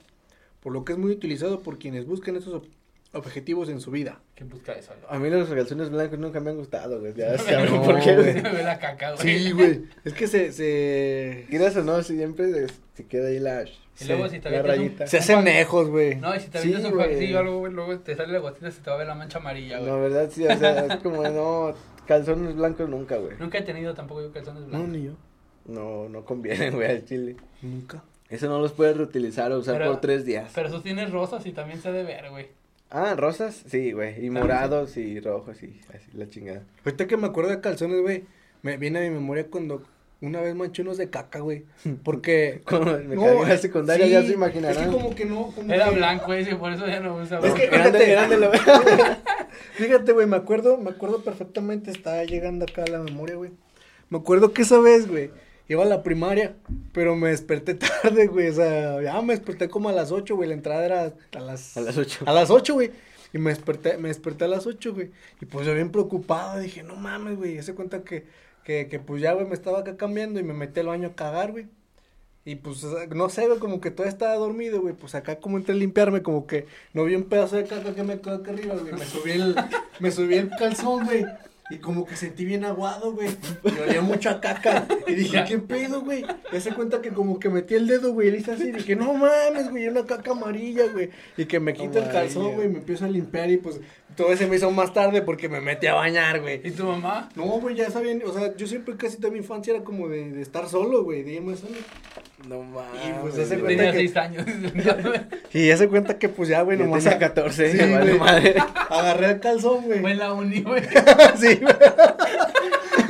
B: por lo que es muy utilizado por quienes buscan esos ob- objetivos en su vida.
A: ¿Quién busca eso?
C: A mí los calzones blancos nunca me han gustado, güey. Ya
A: No,
C: sabes
B: no,
C: por qué,
B: güey.
A: Me la caca, güey.
B: Sí, güey. Es que se, se,
C: Quieras o no, siempre se, se queda ahí la...
A: Y luego si te
C: la
A: un-
C: rayita.
B: se hacen nejos, güey.
A: No, y si te
C: Sí,
A: avientas un
C: güey.
A: jueguecillo o algo, güey, luego te sale la gotita, se te va a ver la mancha amarilla, güey.
C: No, verdad, sí, o sea, es como, no, calzones blancos nunca, güey.
A: Nunca he tenido tampoco yo calzones
B: No,
A: blancos.
B: ni yo.
C: No, no conviene, güey, al chile.
B: Nunca.
C: Eso no los puedes reutilizar o usar
A: Pero-
C: por tres días.
A: Pero tú tienes rosas y también se debe ver, güey.
C: Ah, rosas, sí, güey. Y morados y rojos y así, la chingada.
B: Ahorita que me acuerdo de calzones, güey, me viene a mi memoria cuando una vez manché unos de caca, güey. Porque...
C: Cuando me
B: No,
C: cagué en la secundaria,
B: sí,
C: ya se imaginarán.
B: Es que como que no, como
A: Era
B: que-
A: blanco ese, por eso ya no usa.
B: Es que-
C: Eran de, eran de lo...
B: Fíjate, güey, me acuerdo, me acuerdo perfectamente, estaba llegando acá a la memoria, güey. Me acuerdo que esa vez, güey, iba a la primaria, pero me desperté tarde, güey, o sea, ya me desperté como a las 8, güey, la entrada era a las...
C: A las ocho.
B: A las 8, güey. Y me desperté, me desperté a las 8, güey. Y pues yo bien preocupado, dije, no mames, güey. Y se cuenta que, que, que pues ya, güey, me estaba acá cambiando y me metí al baño a cagar, güey. Y pues, no sé, güey, como que todavía estaba dormido, güey. Pues acá como entré a limpiarme, como que no vi un pedazo de caca que me quedó acá arriba, güey. Me subí el, me subí el calzón, güey. Y como que sentí bien aguado, güey. Y olía mucha caca. Y dije. ¿qué pedo, güey? Y se cuenta que como que metí el dedo, güey. Y le hice así. Dije, no mames, güey, una caca amarilla, güey. Y que me quito el calzón, güey. Me empiezo a limpiar y pues todo se me hizo más tarde porque me metí a bañar, güey.
A: ¿Y tu mamá?
B: No, güey, ya sabían, o sea, yo siempre casi toda mi infancia era como de, de estar solo, güey, de irme solo.
C: No mames.
B: Y, pues,
A: Yo
B: güey-
A: tenía
B: que-
A: seis años.
B: Y ya se cuenta que pues ya, güey,
C: Yo
B: nomás
C: tenía
B: a-
C: 14,
B: Sí,
C: me vale
B: güey.
C: madre.
B: agarré el calzón, güey.
A: Fue en la uni, güey.
B: sí, güey.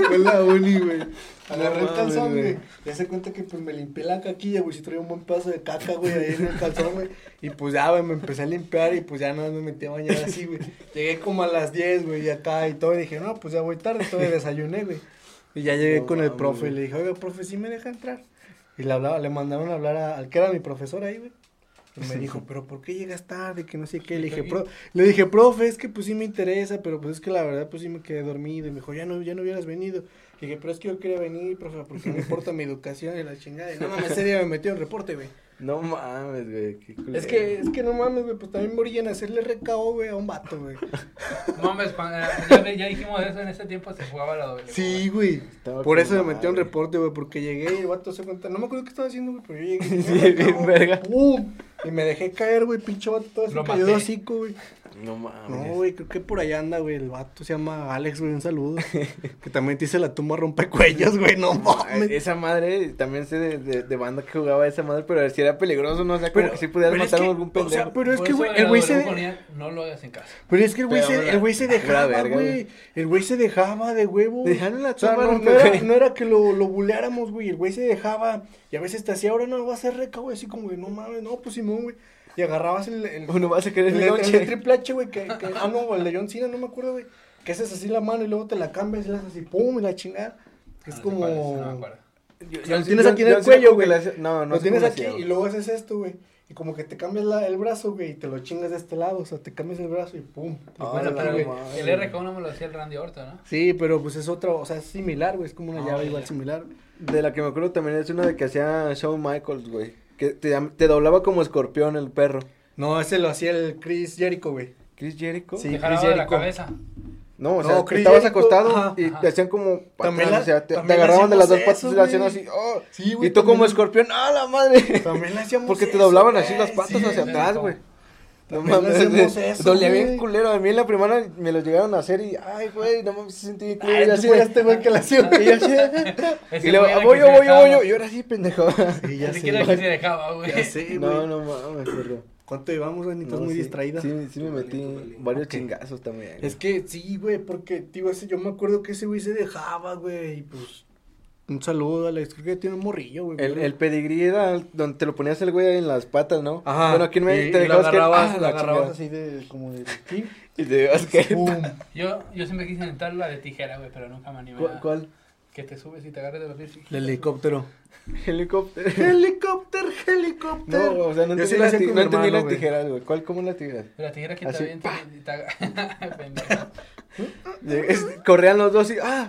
B: Fue en la uni, güey. Agarré
C: No
B: el calzón, güey. Ya se cuenta que pues me limpié la caquilla, güey. Si traía un buen pedazo de caca, güey, ahí en el calzón, güey. Y pues ya, güey, me empecé a limpiar y pues ya no me metí a bañar así, güey. Llegué como a las 10, güey, y acá y todo. Y dije, no, pues ya voy tarde, todavía desayuné, güey. Y ya llegué
C: No
B: con el profe y le dije, oiga, profe, ¿sí me deja entrar? Y le hablaba, le mandaron a hablar a- al que era mi profesor ahí, güey. Y me dijo, pero ¿por qué llegas tarde? Que no sé qué. Le dije, pro, le dije, profe, es que pues sí me interesa, pero pues es que la verdad pues sí me quedé dormido. Y me dijo, ya no, ya no hubieras venido. Le dije, pero es que yo quería venir, profe, porque me importa mi educación y la chingada. Y no mames, ese día me metió en reporte, güey.
C: No mames, güey. Qué culero.
B: Es que, es que no mames, güey, pues también morían a hacerle recao, güey, a un vato, güey.
A: Mames, cuando- ya, ya dijimos eso, en ese tiempo se jugaba la doble.
B: Sí, güey.
C: Estaba
B: Por eso me metió en
C: madre.
B: reporte, güey, porque llegué y el vato se cuenta. No me acuerdo qué estaba haciendo, güey, pero yo llegué.
C: Sí, bien verga.
B: ¡Pum! Y me dejé caer, güey, pinche vato
A: Lo
B: cayó de hocico, güey.
C: No mames.
B: No, güey, creo que por allá anda, güey, el vato se llama Alex, güey, un saludo. que también te hice la tumba rompecuellos, güey, no mames.
C: Esa madre, también sé de, de, de banda que jugaba esa madre, pero si era peligroso, no o sea, como
B: Pero-
C: que sí
B: pero es
C: matar
B: que,
C: a algún
B: o sea,
C: pendejo.
B: pero es que, güey, el güey se...
A: ponía, No lo hagas en casa.
B: Pero es que el güey se, el güey se dejaba,
C: verga,
B: güey. El güey se dejaba de huevo.
C: Dejaron la
B: O sea,
C: chamba,
B: no,
C: no,
B: era, no era que lo, lo buleáramos, güey. El güey se dejaba. Y a veces te hacía, ahora no lo voy a hacer reca, güey. Así como, güey, no mames, no, pues Simón, güey. Y agarrabas el. el
C: Uno vas a querer
B: el,
C: el
B: el
C: noche.
B: triple H, güey. Que, que- ah, no, el de John Cena, no me acuerdo, güey. Que haces así la mano y luego te la cambias y la haces así, pum, y la chingada. Es
A: No sé
B: como.
A: no me.
B: Lo tienes aquí en el cuello, güey.
C: No, no
B: lo tienes aquí y luego haces esto, güey. Y como que te cambias la- el brazo, güey, y te lo chingas de este lado. O sea, te cambias el brazo y pum.
C: Ah,
B: aquí,
A: Pero
B: güey.
C: madre.
A: el RK no me lo hacía el Randy Orton, ¿no?
B: Sí, pero pues es otro, o sea, es similar, güey. Es como una
A: Ah,
B: llave
A: ya.
B: igual similar.
C: De la que me acuerdo también es una de que hacía Shawn Michaels, güey. Que te, te doblaba como escorpión el perro.
B: No, ese lo hacía el Chris Jericho, güey.
C: Chris Jericho.
B: Sí. Chris
A: de la
B: Jericho.
A: cabeza.
C: No, o
B: No,
C: sea,
B: Chris
C: estabas
B: Jericho,
C: acostado
B: ajá,
C: y
A: ajá.
C: te hacían como
B: También
C: patas,
B: la-
C: o sea, te, agarraban de las dos patas y le hacían así, oh.
B: Sí, güey,
C: y tú como escorpión, ¡ah, la madre!
B: También le hacíamos
C: Porque te doblaban así las patas
B: Sí,
C: hacia atrás, güey. No mames,
B: hacemos eso,
C: dolía bien culero. A mí en la primera me lo llegaron a hacer y, ay, güey, no mames, se sentí bien culero.
B: Ay,
C: y así,
B: este güey que la hacía.
C: y yo así, y luego, voy yo, voy yo, voy yo. Y ahora sí, pendejo.
B: Sí, ya
A: Ni
B: sé.
A: siquiera que se dejaba, güey.
B: Ya sé, güey.
C: No, no mames, perdón.
B: ¿Cuánto llevamos, güey? Ni estás
C: No,
B: muy
C: sí,
B: distraída.
C: Sí, sí me metí varios chingazos también.
B: Es que sí, güey, porque, tío, ese, yo me acuerdo que ese güey se dejaba, güey, y pues. Un saludo a la creo que tiene un morrillo, güey.
C: El, el pedigrí era donde te lo ponías el güey en las patas, ¿no?
B: Ajá.
C: Bueno, aquí en México te dejabas que... ah, la
B: agarrabas así de, como de aquí.
C: Y te dejabas que...
A: Yo, yo siempre quise intentar la de tijera, güey, pero nunca me animé.
C: ¿Cu-
A: a-
C: ¿Cuál?
A: Que te subes y te agarres de los pies.
B: El helicóptero.
C: Helicóptero.
B: helicóptero, helicóptero.
C: No, o sea, no
B: sí
C: entendí,
B: hacía
C: ti- no entendí las
B: güey.
C: tijeras, güey. ¿Cuál, cómo las tijeras?
A: La tijera que te
C: Así,
A: avienta y te
C: Corrían los dos y... ¡Ah!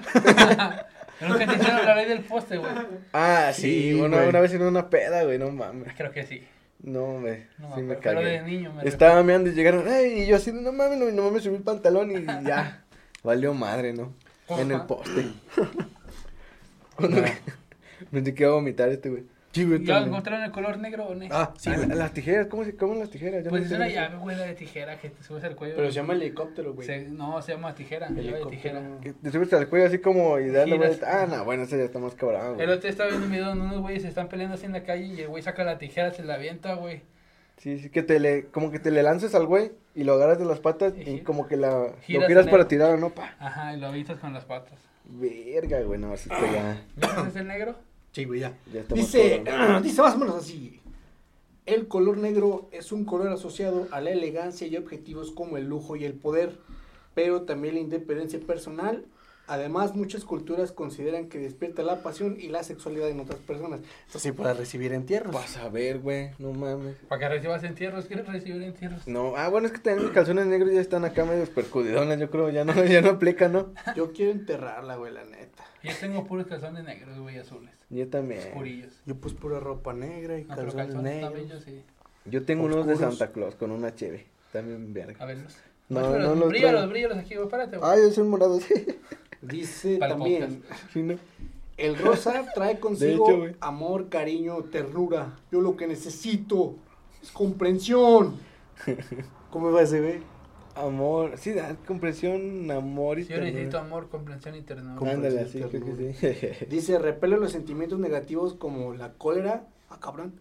A: Nunca te hicieron la ley del poste, güey.
C: Ah, sí,
B: Sí,
C: una,
B: güey.
C: una vez en una peda, güey, no mames.
A: Creo que sí.
C: No, me,
A: No
C: sí me
A: pero de
C: cagué.
A: niño me
C: Estaba meando y llegaron, ay, y yo así, no mames, no, no mames, subí el pantalón y ya. Valió madre, ¿no? En el poste. Cuando- que iba a vomitar este, güey.
B: Sí, güey,
A: ¿Ya
B: también.
A: encontraron el color negro o negro?
B: Ah, sí,
C: Ah,
B: güey.
C: las tijeras, ¿cómo se comen las tijeras?
A: Pues
C: no
A: es una llave, güey, la de tijera que te subes al cuello.
B: Pero se llama helicóptero, güey.
A: Se- no, se llama tijera. llave de
B: Helicóptero.
A: tijera.
C: Que Te subes al cuello así como y das la vuelta. Ah, no, bueno, eso ya está más cabrón,
A: El
C: güey.
A: otro día estaba viendo un video donde unos güeyes se están peleando así en la calle y el güey saca la tijera, se la avienta, güey.
C: Sí, sí, que te le, como que te le lances al güey y lo agarras de las patas
A: Y
C: como que la,
A: Giras
C: lo giras para tirar, ¿no? Pa.
A: Ajá, y lo avientas con las patas.
C: Verga, güey, no, así está ya.
A: ¿Ya es el negro?
B: Sí, güey, ya.
C: Ya
B: Dice, dice más o menos así. El color negro es un color asociado a la elegancia y objetivos como el lujo y el poder, pero también la independencia personal. Además, muchas culturas consideran que despierta la pasión y la sexualidad en otras personas. Esto sí para recibir entierros.
C: Vas a ver, güey, no mames.
A: Para que recibas entierros, ¿quieres recibir entierros?
C: No, ah, bueno, es que también mis calzones negros ya están acá medio percudidones, yo creo, ya no, ya no aplica, ¿no?
B: Yo quiero enterrarla, güey, la neta.
A: Yo tengo puros calzones negros, güey, azules.
C: Yo también.
A: Purillos.
B: Yo pues pura ropa negra y
A: No,
B: calzones
A: calzones también yo
B: negros.
A: sí.
C: Yo tengo unos de. Santa Claus con una cheve, también verga.
A: A verlos.
C: No,
A: Muéstralos,
C: no los
A: bríllalos,
C: traigo.
A: bríllalos aquí, güey, párate, güey.
C: Ay, son morados,
B: Dice
A: Para el
B: también,
C: sí, ¿no?
B: el rosa trae consigo
C: hecho,
B: amor, cariño, ternura. Yo lo que necesito es comprensión. ¿Cómo va ese, güey?
C: Amor, sí, da comprensión, amor y
A: Yo
C: ternura.
A: necesito amor, comprensión y ternura.
C: Ándale, creo
B: ternura.
C: que sí.
B: Dice, repele los sentimientos negativos como la cólera. Ah, cabrón.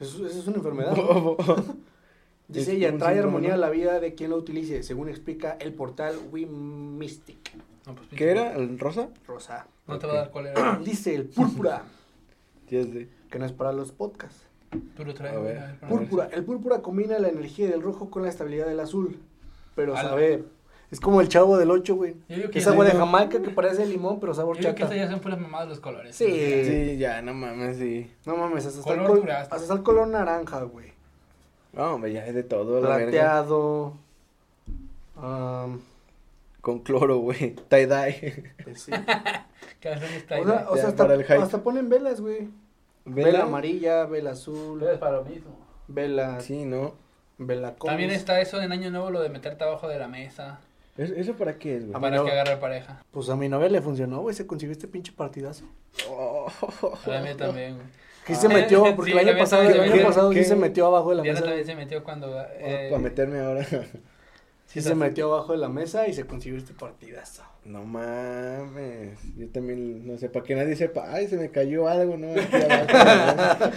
B: Eso, eso es una enfermedad. ¿no? Dice,
C: Es
B: y atrae armonía
C: ¿no?
B: a la vida de quien lo utilice, según explica el portal We Mystic.
A: No, pues,
C: ¿Qué era? ¿El rosa?
B: Rosa.
A: No te va a dar cólera.
B: Dice el púrpura,
C: Sí, es de.
B: que no es para los podcasts.
A: Tú lo traes,
C: A
A: güey.
C: ver.
A: a ver,
B: Púrpura. El púrpura combina la energía del rojo con la estabilidad del azul. Pero
A: A la-
B: saber, es como el chavo del 8, güey.
A: Yo digo que
B: Es agua de
A: yo
B: Jamaica que parece limón, pero sabor
A: digo que
B: chata.
A: estas ya son puras mamadas los colores.
B: Sí.
C: Sí, ya, no mames, sí.
B: No mames, hasta está, el
A: Color
B: col- hasta está el color naranja, güey.
C: No, hombre, ya es de todo.
B: Plateado. am,
C: Con cloro, güey. Tie-dye.
B: pues sí.
A: Que hacen esta
B: O sea, o
C: Ya,
B: sea, hasta, hasta ponen velas, güey. Vela,
C: ¿Vela?
B: amarilla, vela azul,
A: Es para lo mismo.
B: vela,
C: Sí, ¿no?
A: También está eso en Año Nuevo, lo de meterte abajo de la mesa.
C: ¿Eso, eso para qué es, güey?
A: Para
B: no-
A: que agarre pareja.
B: Pues a mi novia le funcionó, güey, se consiguió este pinche partidazo.
C: Oh.
A: A mía también, güey.
B: Se
A: Ah.
B: metió, porque
A: Sí,
B: el año pasado, el
A: se
B: año pasado sí
C: ¿Qué?
B: se metió abajo de la
A: Diana
B: mesa.
A: también se metió cuando... eh,
C: para meterme ahora.
B: Sí se metió abajo de la mesa y se consiguió este partidazo.
C: No mames. Yo también, no sé, para que nadie sepa, ay, se me cayó algo, ¿no? Aquí abajo,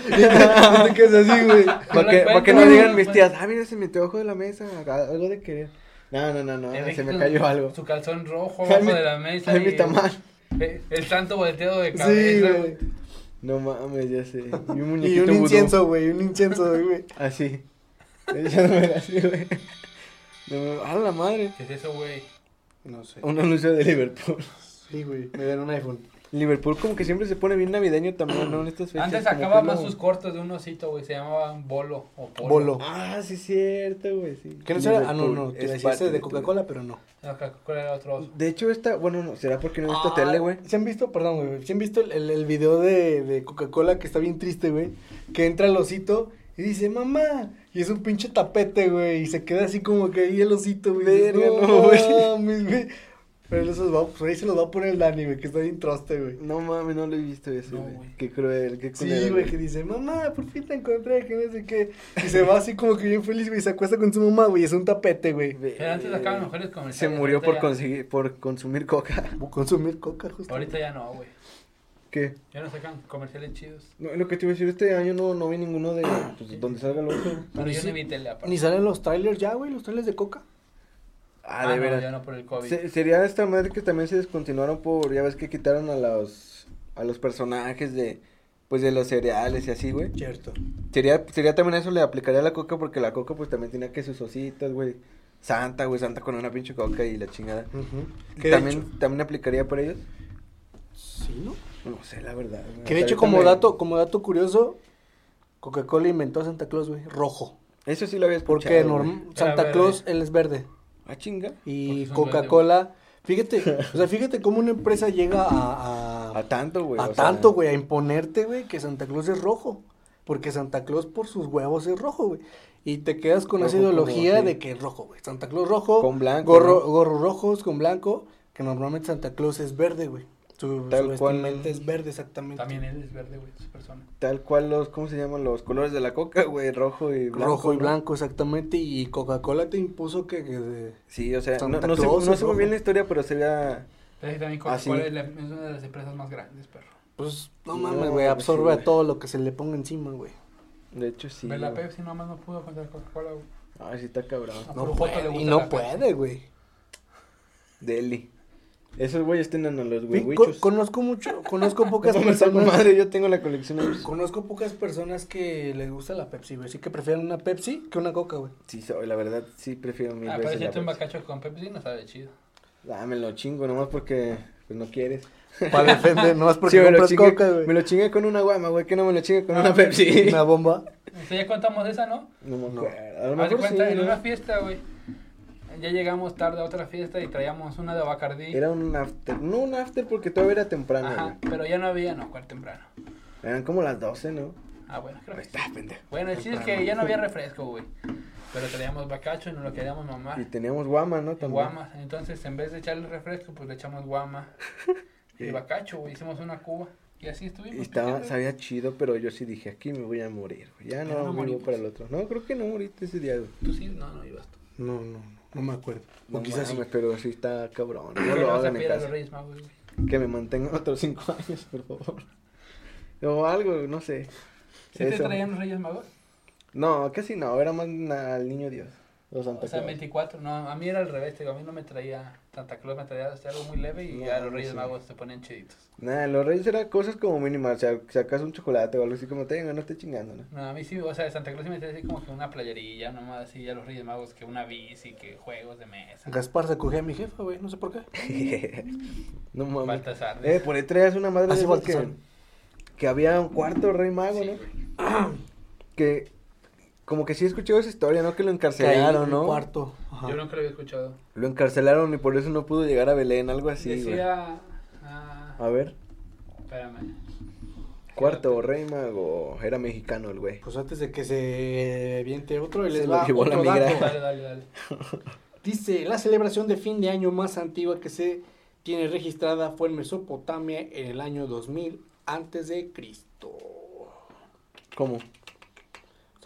B: No te quedes así, güey.
C: Para que, pa' que no digan mis tías, ah, mira, se metió abajo de la mesa, algo de querer. No, no, no, no, se me cayó algo.
A: Su calzón rojo abajo
C: mi-
A: de la mesa.
C: Ay, mi
A: y el-
C: tamal.
A: eh, El santo volteado de
B: Sí,
A: cabeza,
B: güey.
A: güey.
C: No mames, ya sé. Y un
B: Y
C: muñequito
B: un
C: vudú.
B: incienso, güey, un incienso, güey.
C: Así. Echándome así, güey. Me- a la madre.
A: ¿Qué es eso, güey?
B: No sé.
C: Un anuncio de Liverpool.
B: Sí, güey, me dan un iPhone.
C: Liverpool como que siempre se pone bien navideño también, ¿no? En estas fechas.
A: Antes sacaba más sus cortos de un osito, güey. Se llamaban Bolo o Polo.
B: Bolo.
C: Ah, sí es cierto, güey, sí.
B: ¿Qué no será? Ah, no, no, te
C: es
B: decía
C: parte
B: ese de Coca-Cola, pero no.
A: No, Coca-Cola era otro oso.
C: De hecho, esta, bueno, no, será porque no he visto
B: Ah,
C: tele, güey.
B: ¿Se han visto, perdón, güey, ¿se han visto el, el, el video de, de Coca-Cola que está bien triste, güey? Que entra el osito y dice, mamá, y es un pinche tapete, güey, y se queda así como que ahí el osito, güey.
C: Verga,
B: no,
C: no, güey.
B: mames, güey. Pero eso va, pues ahí se los va a poner el Dani, güey, que está bien troste, güey.
C: No mames, no lo he visto eso,
A: No,
C: güey. Qué cruel, qué culero.
B: Sí, güey, que dice, mamá, por fin te encontré, que no sé qué. Y se va así como que bien feliz, güey, y se acuesta con su mamá, güey, es un tapete, güey.
A: Pero antes sacaban mejores
C: Se
A: comerciales.
C: murió
A: ahorita
C: por
A: ya-
C: conseguir, por consumir coca.
B: Consumir coca, justo.
A: Ahorita ya no, güey.
C: ¿Qué?
A: Ya no sacan comerciales chidos.
C: No, lo que te iba a decir, este año no, no vi ninguno de, pues, donde salga el oso.
A: Pero
B: Ni
A: yo no vi tele aparte.
B: Ni salen los trailers ya, güey, los trailers de coca.
C: Ah,
A: Ah,
C: de
A: no,
C: veras.
A: ya no por el COVID.
C: Se- sería esta madre que también se descontinuaron por, ya ves que quitaron a los, a los personajes de, pues de los cereales y así, güey.
B: Cierto.
C: Sería, sería también eso le aplicaría a la coca porque la coca pues también tenía que sus ositos, güey. Santa, güey, Santa con una pinche coca y la chingada.
B: Que de
C: también, también aplicaría por ellos.
B: Sí, ¿no?
C: No sé, la verdad.
B: Que de hecho, como dato, como dato curioso, Coca-Cola inventó a Santa Claus, güey, rojo.
C: Eso sí lo había escuchado.
B: Porque
C: güey.
B: Santa
A: verde.
B: Claus, él es verde.
C: Ah, chinga.
B: Y Coca-Cola, fíjate, o sea, fíjate cómo una empresa llega a, a,
C: A tanto, güey.
B: a
C: sea,
B: tanto, güey, a imponerte, güey, que Santa Claus es rojo. Porque Santa Claus por sus huevos es rojo, güey. Y te quedas con esa
C: Rojo como
B: ideología de que es rojo, güey. Santa Claus rojo.
C: Con blanco,
B: Gorro,
C: ¿no?
B: gorros rojos con blanco. Que normalmente Santa Claus es verde, güey. Su,
C: Tal
B: su
C: cual.
B: es verde, exactamente.
A: También él es verde, güey, su persona.
C: Tal cual los, ¿cómo se llaman? Los colores de la coca, güey. Rojo y blanco.
B: rojo y
C: ¿no?
B: blanco, exactamente. Y Coca-Cola te impuso que. que de-
C: Sí, o sea, no,
B: Santa
C: no sé,
B: Claus
C: no sé muy bien la historia, pero se vea...
A: Pero sí, también
C: sí.
A: Coca-Cola es, una de las empresas más grandes, perro.
B: pues, no
C: No,
B: mames, güey. Absorbe
C: sí,
B: a todo lo que se le ponga encima, güey.
C: De hecho, sí.
A: Ve la. Pepsi nomás no pudo contra Coca-Cola, güey.
C: Ay, sí está cabrón.
B: No puede, y no puede, güey.
C: Deli. Esos güeyes tienen a los
B: Fi-
C: güeyhuichos.
B: co- Conozco mucho, conozco pocas
C: ¿Cómo está,
B: personas.
C: madre? Yo tengo la colección de.
B: Conozco pocas personas que les gusta la Pepsi, güey. Sí que prefieren una Pepsi que una Coca, güey.
C: Sí, soy, la verdad, sí prefiero mil
A: Ah, pero
C: veces
A: si
C: la
A: tú un
C: Pepsi.
A: bacacho con Pepsi no sabe chido.
C: Ah, me lo chingo, nomás porque pues, no quieres.
B: Para defender, no es porque
C: Sí, me lo
B: compras
C: chingué,
B: Coca, güey.
C: me lo chingué con una guama, güey, que no me lo chingue con
A: Ah,
C: una Pepsi.
B: Una bomba.
A: O sea, ya contamos esa, ¿no?
C: No
B: No.
C: A lo mejor
A: cuenta,
C: sí,
A: en
C: ¿no?
A: una fiesta, güey. Ya llegamos tarde a otra fiesta y traíamos una de Bacardí.
C: Era un after, no un after porque todavía era temprano,
A: Ajá,
C: güey.
A: pero ya no había, no, cuál temprano.
C: Eran como las 12, ¿no?
A: Ah, bueno, creo que
C: está, pendejo.
A: Bueno, el chiste es que ya no había refresco, güey. Pero traíamos bacacho y nos lo queríamos mamá.
C: Y teníamos guama, ¿no? También.
A: Guamas. Entonces, en vez de echarle refresco, pues le echamos guama y bacacho, güey. Hicimos una cuba. Y así estuvimos.
C: Y estaba, sabía chido, pero yo sí dije, aquí me voy a morir, güey. Ya
A: Pero
C: no,
A: no
C: vivo para el otro. No, creo que no moriste ese día, güey.
A: Tú sí, no, no ibas tú.
B: No, no, no me acuerdo.
C: No
B: o quizás sí.
C: mames, pero sí está cabrón. No
A: Que
C: lo hagan en
A: los
C: casa.
A: Reyes Magos, güey.
C: Que me mantengan otros cinco años, por favor. O algo, no sé.
A: ¿Sí te traían los Reyes Magos?
C: No, casi no, era más al niño Dios. O Santa
A: O sea,
C: Claus.
A: 24. No, a mí era al revés, te digo, a mí no me traía Santa Claus, me traía hasta algo muy leve y
C: No,
A: ya los Reyes. Magos se ponían chiditos.
C: Nah, los reyes eran cosas como mínimas. O sea, sacas un chocolate o algo así como tenga, no esté chingando, ¿no?
A: No, a mí sí, o sea, Santa Claus sí me traía así como que una playerilla, nomás así, ya los Reyes Magos, que una bici, que juegos de mesa.
B: Gaspar se cogía a mi jefa, güey. No sé por qué.
C: no mames.
A: Baltasar.
C: Eh, por ahí traías una madre
B: Así
C: de que, que había un cuarto rey mago,
A: Sí,
C: ¿no?
A: güey.
C: Que como que sí he escuchado esa historia, ¿no? Que lo
B: en
C: encarcelaron,
B: el
C: ¿no?
B: cuarto. Ajá.
A: Yo nunca lo había escuchado.
C: Lo encarcelaron y por eso no pudo llegar a Belén, algo así, güey.
A: Decía... ah,
C: A ver,
A: espérame.
C: cuarto rey mago, era mexicano el güey.
B: Pues antes de que se viente otro, y
C: Se
B: les
C: lo
B: va
C: llevó la
B: otro dato.
A: Dale, dale, dale.
B: Dice, la celebración de fin de año más antigua que se tiene registrada fue en Mesopotamia en el año 2000 antes de Cristo.
C: ¿Cómo?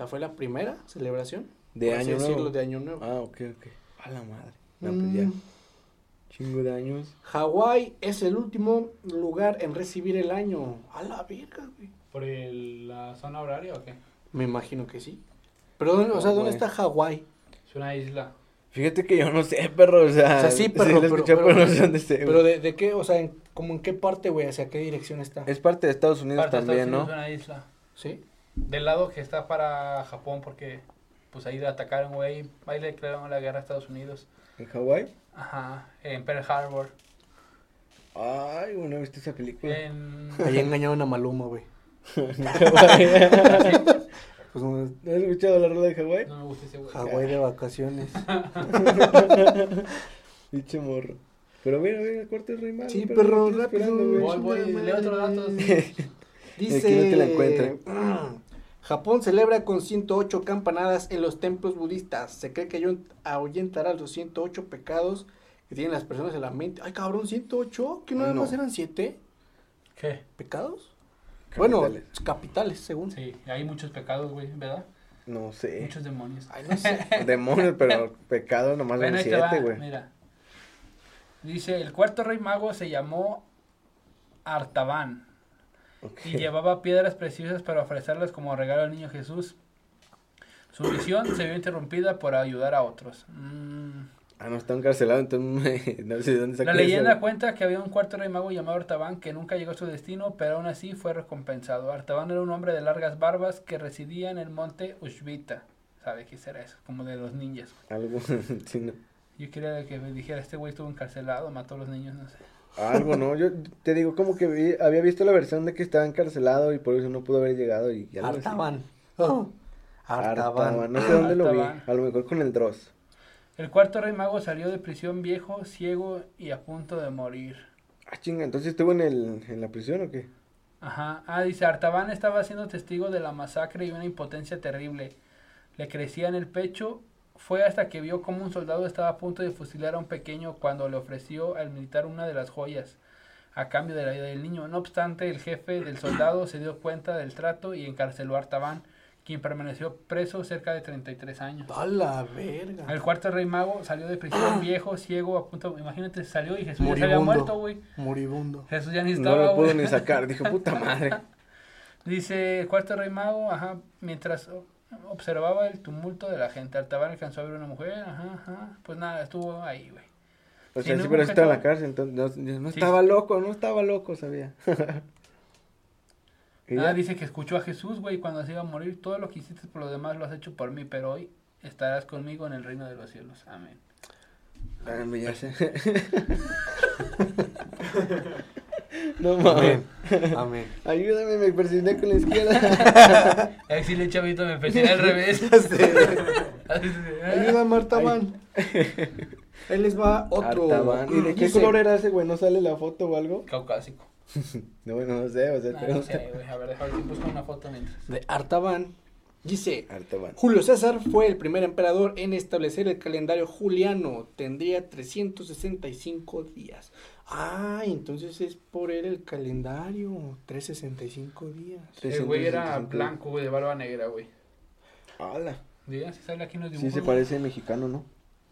B: Sea, fue la primera celebración.
C: De año
B: decirlo,
C: nuevo.
B: de año nuevo.
C: Ah, ok, ok. A la madre. No, pues ya.
B: Mm.
C: Chingo de años.
B: Hawái es el último lugar en recibir el año. A la verga, güey.
A: ¿Por el- la zona horaria o qué?
B: Me imagino que sí. Pero, ¿dónde- o sea, ¿dónde está Hawái?
A: Es una isla.
C: Fíjate que yo no sé, perro, o sea.
B: O sea, sí, perro,
C: lo
B: pero-
C: escuché,
B: pero-
C: pero, no sé dónde esté.
B: Pero de, de qué, o sea, en, como en qué parte, güey, hacia qué dirección está.
C: Es parte de Estados Unidos
A: Parte de
C: también,
A: Estados
C: ¿no?
A: Unidos es una isla.
B: ¿Sí?
A: Del lado que está para Japón porque pues ahí le atacaron, güey. Ahí le declararon la guerra a Estados Unidos.
C: ¿En Hawái?
A: Ajá, en Pearl Harbor.
C: Ay, güey, no he visto esa película.
A: En...
B: Ahí engañaron a Maluma, güey. Pues no,
C: ¿No has escuchado la rola de Hawái?
A: No me gusta ese güey.
B: Hawái de vacaciones.
C: Pinche morro. Pero mira, mira, corte el rey.
B: Sí,
C: pero
B: perro, rápido,
C: güey.
A: Voy, voy, lee otro dato.
B: Dice...
C: Aquí no te la encuentra.
B: Japón celebra con 108 campanadas en los templos budistas. Se cree que ello ahuyentará los 108 pecados que tienen las personas en la mente. Ay, cabrón, 108. ¿Que no nada más
C: no.
B: eran 7
A: ¿Qué?
B: pecados?
C: Capitales.
B: Bueno, capitales, según.
A: Sí, hay muchos pecados, güey, ¿verdad?
C: No sé.
A: Muchos demonios.
B: Ay, no sé.
C: Demonios, pero pecado nomás
A: Bueno,
C: siete, güey.
A: Mira. Dice, el cuarto rey mago se llamó Artaban Y llevaba piedras preciosas para ofrecerlas como regalo al niño Jesús. Su misión se vio interrumpida por ayudar a otros. Mm.
C: Ah, no, está encarcelado, entonces no sé de dónde
A: La
C: saqué
A: leyenda
C: eso.
A: cuenta que había un cuarto rey mago llamado Artaban que nunca llegó a su destino, pero aún así fue recompensado. Artaban era un hombre de largas barbas que residía en el monte Ushvita. ¿Sabe qué será eso? Como de los ninjas.
C: Algo, sí, no.
A: Yo quería que me dijera, este güey estuvo encarcelado, mató a los niños, no sé.
C: Algo, ¿no? Yo te digo, como que vi- había visto la versión de que estaba encarcelado y por eso no pudo haber llegado y algo así.
B: Artaban. Oh.
C: Artaban.
B: Artaban.
C: No sé dónde lo vi. A lo mejor con el Dross.
A: El cuarto rey mago salió de prisión viejo, ciego y a punto de morir.
C: Ah, chinga, entonces estuvo en, el, en la prisión o qué?
A: Ajá. Ah, dice, Artaban estaba siendo testigo de la masacre y una impotencia terrible. Le crecía en el pecho. Fue hasta que vio cómo un soldado estaba a punto de fusilar a un pequeño cuando le ofreció al militar una de las joyas a cambio de la vida del niño. No obstante, el jefe del soldado se dio cuenta del trato y encarceló a Artaban, quien permaneció preso cerca de 33 años.
B: A la verga.
A: El cuarto rey mago salió de prisión viejo, ciego, a punto, imagínate, salió y Jesús ya se había muerto, güey.
B: Moribundo.
A: Jesús ya ni
C: No
A: estaba,
C: lo pudo ni sacar. Dijo, puta madre.
A: Dice el cuarto rey mago, ajá, mientras observaba el tumulto de la gente, Artaban alcanzó a ver una mujer, ajá, ajá, pues nada, estuvo ahí, güey.
C: O sea, sí, pero en la cárcel, entonces no, no
A: Sí.
C: estaba loco, no estaba loco, sabía. Ya.
A: dice que escuchó a Jesús, güey, cuando se iba a morir, todo lo que hiciste por lo demás lo has hecho por mí, pero hoy estarás conmigo en el reino de los cielos, amén.
C: Ah, me ya sé. no mames.
B: Amén. Amén.
C: Ayúdame, me persigné con la izquierda.
A: Exile chavito, me persigue al revés.
B: Ayuda, Artaban. Ahí les va otro.
C: Artaban. ¿Y de qué
B: Dice-
C: color era ese, güey? ¿No sale la foto o algo?
A: Caucásico.
C: No, bueno, no sé, o sea, pero...
A: no sé, güey, a ver, déjame ver si busco una foto mientras.
B: De Artaban. Dice,
C: Artaban.
B: Julio César fue el primer emperador en establecer el calendario juliano. Tendría 365 días. Ah, entonces es por él el calendario. 365 días.
A: El güey era
C: 365.
A: blanco, güey, de barba negra, güey.
C: Hala.
A: Diga, si sale aquí en los
C: Sí se parece mexicano, ¿no?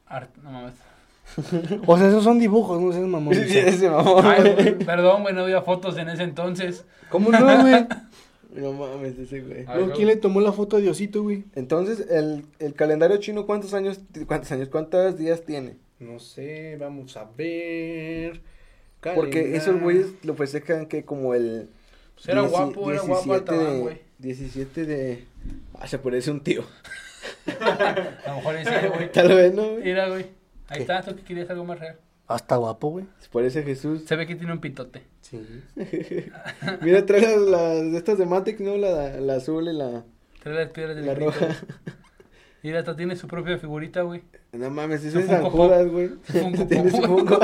A: Art- no mames.
B: O sea, esos son dibujos, no seas mamón.
C: ese mamón.
A: Ay, güey, perdón, güey, no había fotos en ese entonces.
B: ¿Cómo no, güey?
C: No mames, ese güey.
A: Ay,
B: Luego,
A: no.
B: ¿Quién le tomó la foto a Diosito, güey?
C: Entonces, el, el calendario chino, ¿cuántos años, cuántos años, cuántos días tiene?
B: No sé, vamos a ver.
C: Porque esos güeyes lo festejan que como el...
A: Pues era
C: dieci-
A: guapo, era guapo
C: 17
A: Artaban,
C: de-
A: güey.
C: 17 de... Ah, se parece un tío.
A: A lo mejor ese, güey.
C: Tal vez, ¿no? güey?
A: Mira, güey. Ahí
B: ¿Qué?
A: está, tú que querías algo más real.
B: Hasta guapo, güey.
C: Se parece a Jesús.
A: Se ve que tiene un pitote.
B: Sí.
C: Mira, trae las, las de estas de Matrix, ¿no? La, la azul y la,
A: Trae las piedras del
C: la roja.
A: Mira, hasta tiene su propia figurita, güey.
C: No mames, eso es San. Judas, güey. Tiene su. Funko.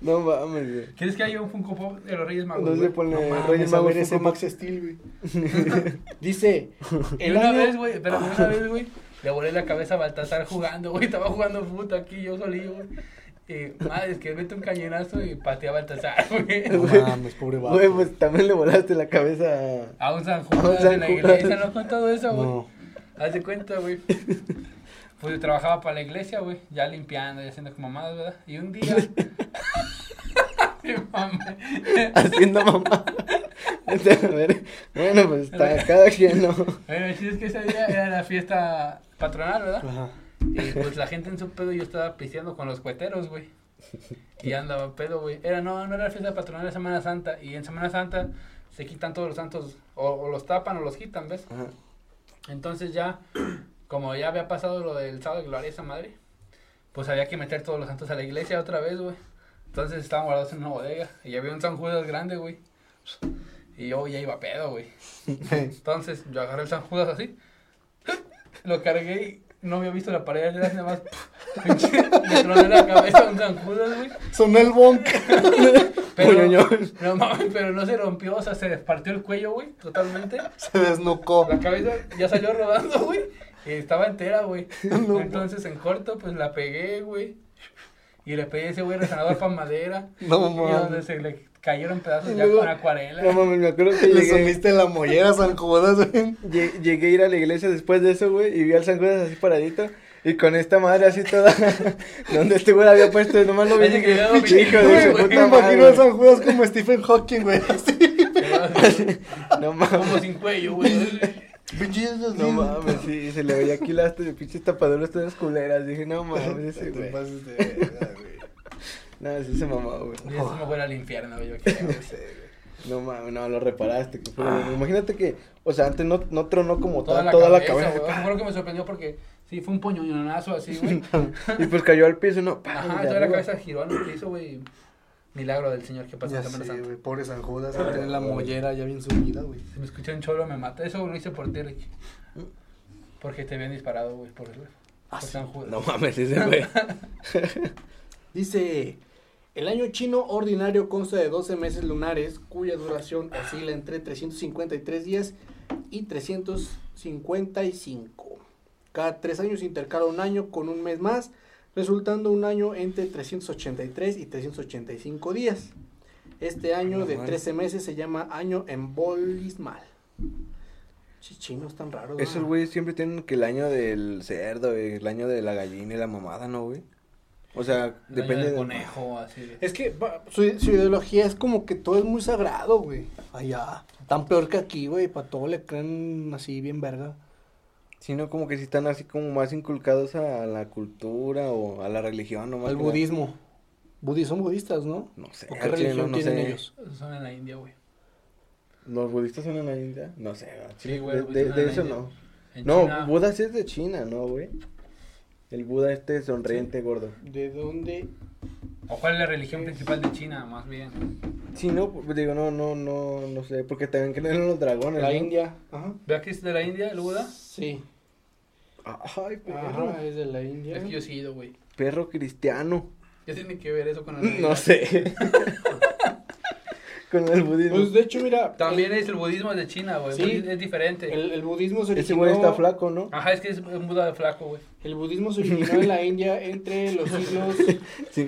C: No mames, güey.
A: ¿Quieres que haya un Funko Pop de los Reyes Magos?
C: No se
A: güey?
C: pone
B: No mames,
C: Reyes Magos
B: ese
C: Funko
B: Max Steel, güey. Dice,
A: Y
B: el
A: una
B: año...
A: vez, güey, pero una vez, güey, le volé la cabeza a Baltasar jugando, güey. Estaba jugando puto aquí yo solillo, güey. Y, madre, es que mete un cañonazo y patea a Baltasar, güey.
B: No mames, pobre vato.
C: Güey, pues también le volaste la cabeza
A: A un San
C: A un San
A: en la
C: Judas.
A: iglesia, ¿no has contado eso, güey?
B: No.
A: Haz de cuenta, güey. Pues yo trabajaba para la iglesia, güey. Ya limpiando y haciendo como mamadas, ¿verdad? Y un día. Mamá.
C: Haciendo ver, bueno, pues está cada quien, ¿no?
A: Bueno, el chiste es que ese día era la fiesta patronal, ¿verdad?
B: Ajá.
A: Y pues la gente en su pedo yo estaba pisteando con los cueteros, güey. Y andaba pedo, güey. Era, no, no era fiesta patronal, era Semana Santa. Y en Semana Santa se quitan todos los santos, o, o los tapan o los quitan, ¿ves?
C: Ajá.
A: Entonces ya, como ya había pasado lo del sábado de gloria esa madre, pues había que meter todos los santos a la iglesia otra vez, güey. Entonces estaban guardados en una bodega y había un San Judas grande, güey. Y yo ya iba pedo, güey. Entonces yo agarré el San Judas así, lo cargué y no había visto la pared de nada más. Le troné la cabeza a un San Judas, güey.
B: Sonó el bonk.
A: Pero, no mames, pero no se rompió, o sea, se partió el cuello, güey, totalmente.
B: Se desnucó.
A: La cabeza ya salió rodando, güey. Y estaba entera, güey.
B: No.
A: Entonces en corto, pues la pegué, güey. Y le pegué a ese güey resonador para madera.
B: No
A: Y donde
B: mames.
A: se le cayeron pedazos ya con acuarela.
C: No mames, me acuerdo que
B: Le
C: llegué,
B: sumiste la mollera, San Judas, güey.
C: lle- llegué a ir a la iglesia después de eso, güey, y vi al San Judas así paradito. Y con esta madre así toda. donde este güey la había puesto, nomás lo vi.
A: Que
C: que, hijo de su
A: güey.
B: Me
C: puta
B: imagino a San Judas como Stephen Hawking, güey. Así.
C: No
A: Como
C: mames.
A: sin cuello, güey.
C: No mames, sí, se le veía aquí las de pinches tapaduras todas culeras. Dije, no mames, ese güey. No, sí se mamó, güey.
A: Y eso me fuera al infierno, güey, yo creo.
C: No mames, no, lo reparaste. que fue lo bueno. Imagínate que, o sea, antes no, no tronó como
A: Toda
C: tal,
A: la
C: toda la
A: cabeza,
C: cabeza.
A: güey. Fue lo que me sorprendió porque sí, fue un puñonazo así, güey.
C: y pues cayó al piso, ¿no?
A: Ajá, toda la cabeza giró en el piso, güey. Milagro del Señor que pasó
B: Ya
A: en Semana
B: sé,
A: Santa.
B: güey. Pobre San Judas. va a tener la mollera ya bien sumida, güey.
A: Si me escuché un cholo me mata. Eso lo hice por ti, Ricky. Porque te habían disparado, güey, por, por San Judas.
C: No mames, ese güey.
B: Dice, el año chino ordinario consta de 12 meses lunares cuya duración oscila entre 353 días y 355. Cada tres años intercala un año con un mes más, resultando un año entre 383 y 385 días. Este año de
C: madre.
B: 13 meses se llama año embolismal. Sí, chinos tan raros.
C: Esos güeyes siempre tienen que el año del cerdo, el año de la gallina y la mamada, ¿no, güey? O sea,
A: Depende
C: depende
A: del
C: de...
A: conejo, así de.
B: Es que su, su ideología es como que todo es muy sagrado, güey. Allá. Tan peor que aquí, güey. Para todo le creen así bien verga.
C: Sino como que si están así como más inculcados a la cultura o a la religión, ¿no? Más
B: Al budismo. Budi son budistas, ¿no?
C: No sé.
B: ¿O qué religión
C: no- no
B: tienen
C: sé.
B: ellos?
A: Son en la India, güey.
C: ¿Los budistas son en la India? No sé,
A: Sí, güey,
C: de, eso
A: India.
C: no.
A: En
C: No,
A: China-
C: Buda sí es de China, ¿no, güey? El Buda este sonriente, gordo.
B: ¿De dónde?
A: ¿O cuál es la religión principal de China, más bien?
C: Sí, no, pues, digo, no, no, no, no sé, porque también creen en los dragones,
B: La
C: ¿no?
B: India. Ajá.
A: ¿Vea que es de la India, el Buda?
B: Sí.
C: Ay, perro.
B: Ajá, es de la India.
A: Es que yo sí he ido, güey.
C: Perro cristiano.
A: ¿Qué tiene que ver eso con la
C: No sé. Con el budismo.
B: Pues de hecho, mira.
A: También
B: el,
A: es el budismo de China, güey.
B: Sí.
A: Es diferente.
B: el, el budismo se
C: Ese
B: originó.
C: güey está flaco, ¿no?
A: Ajá, es que es un Buda de flaco, güey.
B: El budismo se originó en la India entre los siglos.
A: ¿Qué,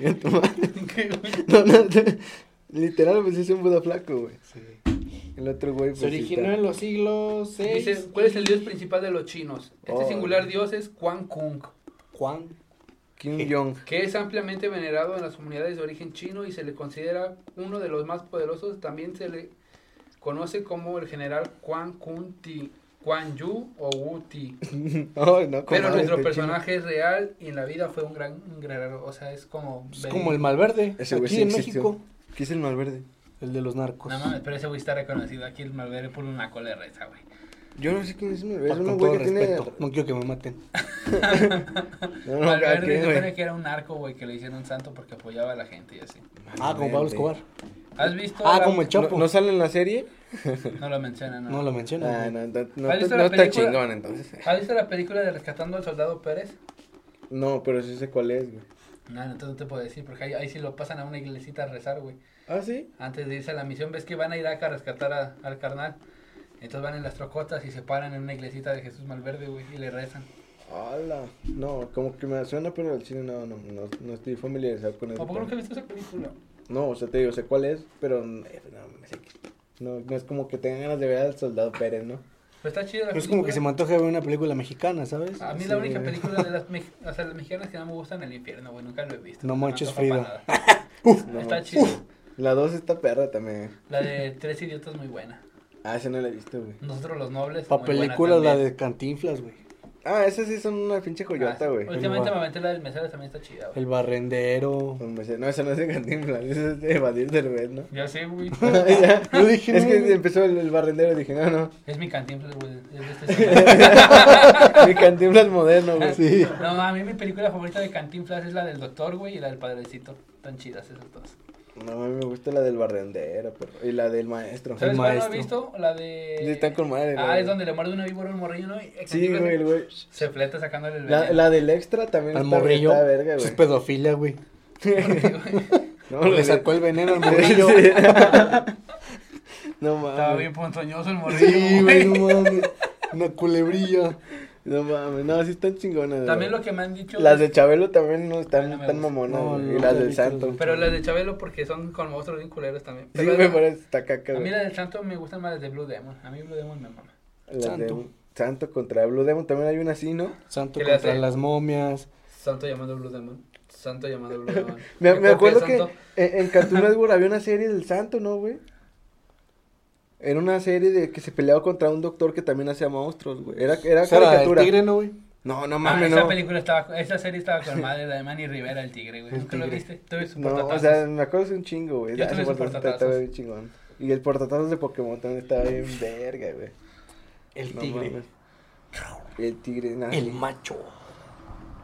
A: güey?
C: No, no, literal, pues es un Buda flaco, güey. El otro güey, pues
B: Se
C: sí
B: originó
C: está-
B: en los siglos 6.
A: Dice, ¿cuál es el dios principal de los chinos? Este
C: Oh.
A: singular dios es Quan Kung,
B: Juan.
C: Kim Jong.
A: que es ampliamente venerado en las comunidades de origen chino y se le considera uno de los más poderosos. También se le conoce como el general Quan Kun Ti, Quan Yu o Wu Ti.
C: Ay, no,
A: Pero nuestro personaje es real y en la vida fue un gran un guerrero. O sea, es como...
B: Es como el Malverde.
C: Ese
B: aquí
C: sí
B: en
C: existió.
B: México.
C: ¿Qué es el malverde?
B: El de los narcos.
A: No mames, pero ese güey está reconocido. Aquí el Malverde por una cola de reza, güey.
C: Yo no sé quién es. Es
B: Con
C: un
B: todo
C: güey que tiene.
B: respeto. No quiero que me maten.
C: No, no, ¿a
A: Malverde
C: qué,
A: se
C: güey?
A: supone que era un narco, güey, que le hicieron santo porque apoyaba a la gente y así.
B: Ah, como Pablo Escobar.
A: ¿Has visto?
B: Ah,
A: la-
B: como el Chapo.
C: ¿No, ¿No sale en la serie?
A: No lo menciona, no.
B: No lo menciona.
C: Ah, no, no, no, chingón entonces.
A: ¿Has visto la película de Rescatando al Soldado Pérez?
C: No, pero sí sé cuál es, güey.
A: No, entonces no te puedo decir, porque ahí, ahí sí lo pasan a una iglesita a rezar, güey.
C: ¿Ah, sí?
A: Antes de irse a la misión, ves que van a Irak a rescatar a- al carnal. Entonces van en las trocotas y se paran en una iglesita de Jesús Malverde, güey, y le rezan.
C: Hola. No, como que me suena, pero al cine no, no, no, no estoy familiarizado con eso.
A: ¿A poco nunca has visto esa película?
C: No, o sea, te digo, sé cuál es, pero eh, no, no sé qué. No, no es como que tengan ganas de ver al soldado Pérez, ¿no?
A: Pero está chida la
B: Es como que se me antoja ver una película mexicana, ¿sabes?
A: A mí
B: Sí,
A: la única película de las, mex- o sea, las mexicanas que no me gustan el infierno, güey, nunca lo he visto.
B: No
A: me
B: manches, Frida.
C: No,
A: Está chido.
C: La 2 está perra también.
A: La de Tres Idiotas muy buena.
C: Ah, esa no la he visto, güey.
A: Nosotros los nobles.
B: Pa'
A: muy buena
B: película la de Cantinflas, güey.
C: Ah, esas sí son una pinche joyota,
A: Ah,
C: güey.
A: Últimamente me aventé la del mesero, también está chida, güey.
B: El barrendero.
C: No, esa no es de Cantinflas, esa es de Evadir Derbez, ¿no?
A: Ya sé, güey.
C: Ya.
B: Yo dije,
C: es
B: no,
C: que
B: güey.
C: empezó el, el barrendero y dije, no, no.
A: Es mi cantinflas, güey. Es de este
C: Mi Cantinflas moderno, güey.
B: Sí.
A: No, a mí mi película favorita de Cantinflas es la del Doctor, güey, y la del Padrecito. Tan chidas esas dos.
C: No, a mí me gusta la del barrendero, pero... y la del maestro.
A: ¿Sabes cuál no he
B: maestro.
A: visto? La de...
C: Sí, están con madre,
A: Ah,
C: güey.
A: es donde le muerde una víbora a un morrillo, ¿no?
C: Sí, güey, el güey.
A: Se fleta sacándole el
C: La,
A: veneno.
C: la del extra también
B: Al
C: está,
B: morrillo.
C: está verga,
B: Eso es
C: güey.
B: pedofilia, güey.
C: No,
B: Le
C: le
B: sacó el veneno al morrillo.
C: Sí. No
A: Estaba
C: mames.
A: bien ponzoñoso el morrillo.
B: Sí, güey, no mames. Una culebrilla.
C: No mames, no, sí están chingonas.
A: También lo que me han dicho...
C: Las de Chabelo también no están
A: No me
C: tan mamonas,
B: No,
C: y las del santo.
B: las
A: Pero las de Chabelo porque son con monstruos bien culeros también.
C: Sí,
A: Pero
C: me
A: la-
C: parece esta caca,
A: A mí
C: güey.
A: la del Santo me gustan más las de Blue Demon. A mí Blue Demon me mama.
C: Las
B: Santo.
C: de Santo contra Blue Demon también hay una así, ¿no?
B: Santo
A: ¿Qué le
B: contra
A: hace?
B: las momias.
A: Santo llamado Blue Demon. Santo llamado Blue Demon.
C: Me, me acuerdo que en, en Cartoon Network había una serie del santo, ¿no, güey? Era una serie de que se peleaba contra un doctor que también hacía monstruos, güey. Era, era
B: Esa era el
C: caricatura.
B: tigre, ¿no, güey?
C: No, no
A: Ah,
C: mames,
A: esa
C: no.
A: película estaba, esa serie estaba con madre, la de Manny Rivera, el tigre, güey.
B: El
A: ¿Nunca lo viste? Tuve su
C: No, o sea, me acuerdo de un chingo, güey.
A: Yo tuve sus
C: portatazos
A: portatazos.
C: estaba bien chingón. Y el portatazos de Pokémon también estaba bien verga, güey.
B: El
C: No
B: tigre.
C: mames. El tigre, nada.
B: El macho.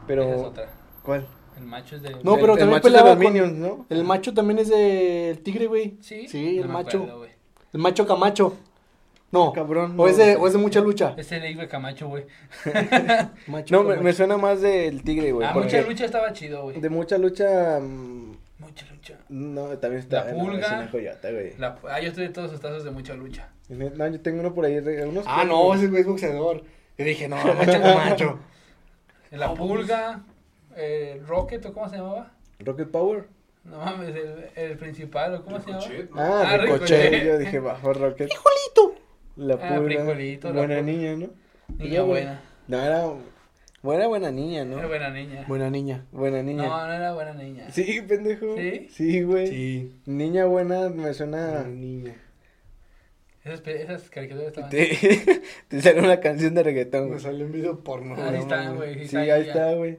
C: Pero,
A: Esa es otra.
C: ¿cuál?
A: El macho es de...
B: No,
C: El-
B: pero
C: el
B: también
C: macho es de
B: peleaba
C: los
B: con-
C: Minions, ¿no?
B: El macho también es del tigre, güey.
A: Sí,
B: Sí,
A: no
B: el
A: me
B: macho.
A: acuerdo, güey.
B: El macho Camacho. No.
C: Cabrón.
B: O
C: no.
B: es de, o es de mucha lucha.
A: Es el de Camacho, güey.
B: Macho
C: No, me,
B: Camacho.
C: me suena más del tigre, güey.
A: Ah, mucha lucha estaba chido, güey.
C: De mucha lucha. mm,
A: Mucha lucha.
C: No, también está.
A: La
C: no,
A: pulga.
C: joyota, güey.
A: La... Ah, yo tuve todos sus tazos de mucha lucha.
C: No, yo tengo uno por ahí. Unos
B: Ah, no,
C: güey.
B: ese güey es boxeador. Yo dije, no, macho Camacho.
A: La pulga, eh, Rocket, ¿o cómo se llamaba?
C: Rocket Power.
A: No mames, el, el principal, ¿o cómo se llamaba?
D: Ricochet, ¿no?
C: Ah,
A: Ah,
C: Ricochet.
A: Ricochet.
C: Yo dije, bajo Rocket.
B: ¡Hijolito!
C: La
A: Ah,
C: pulga.
A: frijolito, la
C: Buena
A: pulga.
C: niña, ¿no?
A: Niña buena.
C: No, era. Buena, buena niña, ¿no?
A: Era buena niña.
B: Buena niña.
C: Buena niña.
A: No, no era buena niña.
C: Sí, pendejo.
A: ¿Sí?
C: Sí, güey.
B: Sí.
C: Niña buena me suena.
B: Buena niña.
A: Esas, esas caricaturas estaban.
C: Te, te sale una canción de reggaetón,
B: Me
C: güey.
B: salió un video porno.
A: Ahí
B: mames.
A: güey.
C: Sí, ahí está, güey.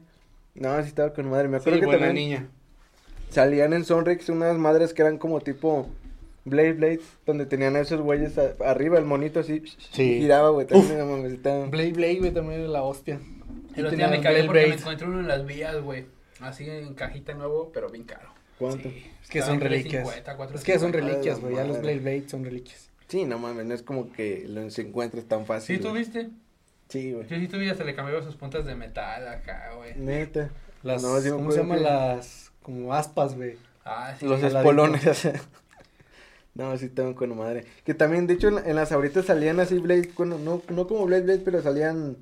C: No, sí estaba con madre. Me acuerdo
B: Sí,
C: que
B: buena
C: también
B: niña.
C: Salían en Sonrix unas madres que eran como tipo Blade Blade, donde tenían a esos güeyes a- arriba, el monito así.
B: Sí.
C: Giraba, güey. También mamacita.
B: Blade Blade, güey, también era la hostia.
A: El otro
B: tenía
A: día me
B: los Blade
A: porque me
B: Blades.
A: encontré uno en las vías, güey. Así en cajita nuevo, pero bien caro.
C: ¿Cuánto?
A: Sí,
B: Es que son reliquias.
A: 350, 450.
B: Es que son reliquias, güey. Ya los. Blade Blade son reliquias.
C: Sí, no mames, no es como que lo se encuentres tan fácil.
A: ¿Sí tuviste?
C: Sí, güey.
A: Yo sí tuve, se le cambiaba sus puntas de metal acá, güey.
C: Neta.
B: Las,
C: No,
B: ¿Cómo se
C: que-
B: las como aspas, güey?
A: Ah, sí.
C: Los
B: Los
C: espolones. no, sí estaban con madre. Que también, de hecho, en, en las ahoritas salían así Blade, bueno, no, no como Blade Blade, pero salían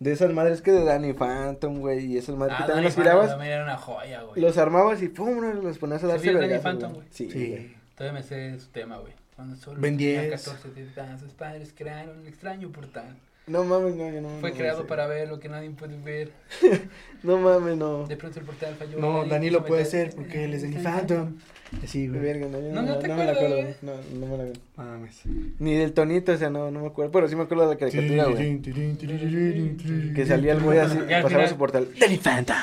C: de esas madres que de Danny Phantom, güey, y esas madres
A: Ah,
C: que también
A: Danny
C: las
A: Phantom también era una joya, güey.
C: los armabas y pum, los ponías a darse
A: vio Danny Phantom, güey?
C: Sí,
B: Sí.
A: Todavía me sé su tema, güey. Cuando solo
B: Ben
A: tenía
B: 10.
A: 14 titanes, sus padres crearon un extraño portal.
C: No mames, no, yo no.
A: Fue
C: no
A: creado para ver lo que nadie puede ver.
C: No mames, no.
A: De pronto el portal falló.
B: No,
A: nadie
B: Dani
A: quiso
B: lo puede
A: meter-
B: ser porque él es Danny Phantom. Así, güey.
C: Verga, no, yo
A: No,
C: no,
A: no te
C: no me la acuerdo. No, no me la acuerdo.
B: Mames.
C: Ni del tonito, o sea, no, no me acuerdo. Pero sí me acuerdo de la caricatura, güey. Que salía el güey así, pasaba
A: final-
C: su portal.
B: Danny Phantom.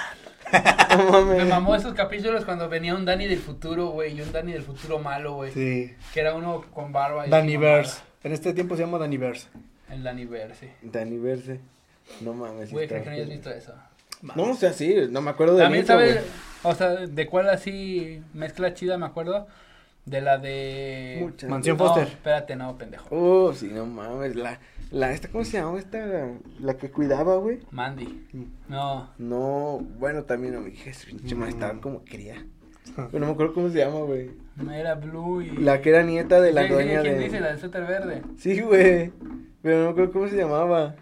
C: No
A: Me mamó esos capítulos cuando venía un Dani del futuro, güey, y un Dani del futuro malo, güey.
B: Sí.
A: Que era uno con barba y
B: Danny
A: sin
B: Verse. En este tiempo se llama Danny Verse.
A: mamada. El Dani Verse.
C: Dani Verse. No mames. sí
A: Güey, creo que no hayas visto eso.
C: No, o sea, sí, no me acuerdo de
A: También
C: intro,
A: sabes, o sea, de cuál así mezcla chida, me acuerdo. De la de...
C: Muchas.
B: Mansión
A: No,
B: Foster.
A: espérate, no, pendejo.
C: Oh, sí, no mames. La, la, esta, ¿cómo se llama? Esta, la que cuidaba, güey.
A: Mandy. No.
C: No, bueno, también, no, hija, su pinche madre,
B: Mm.
C: estaba como quería. Pero no me acuerdo cómo se llama, güey.
A: Era Blue y...
C: La que era nieta de la
A: Sí, sí,
C: dueña
A: ¿quién
C: de.
A: dice? La del suéter verde.
C: Sí, güey. Pero no me acuerdo cómo se llamaba.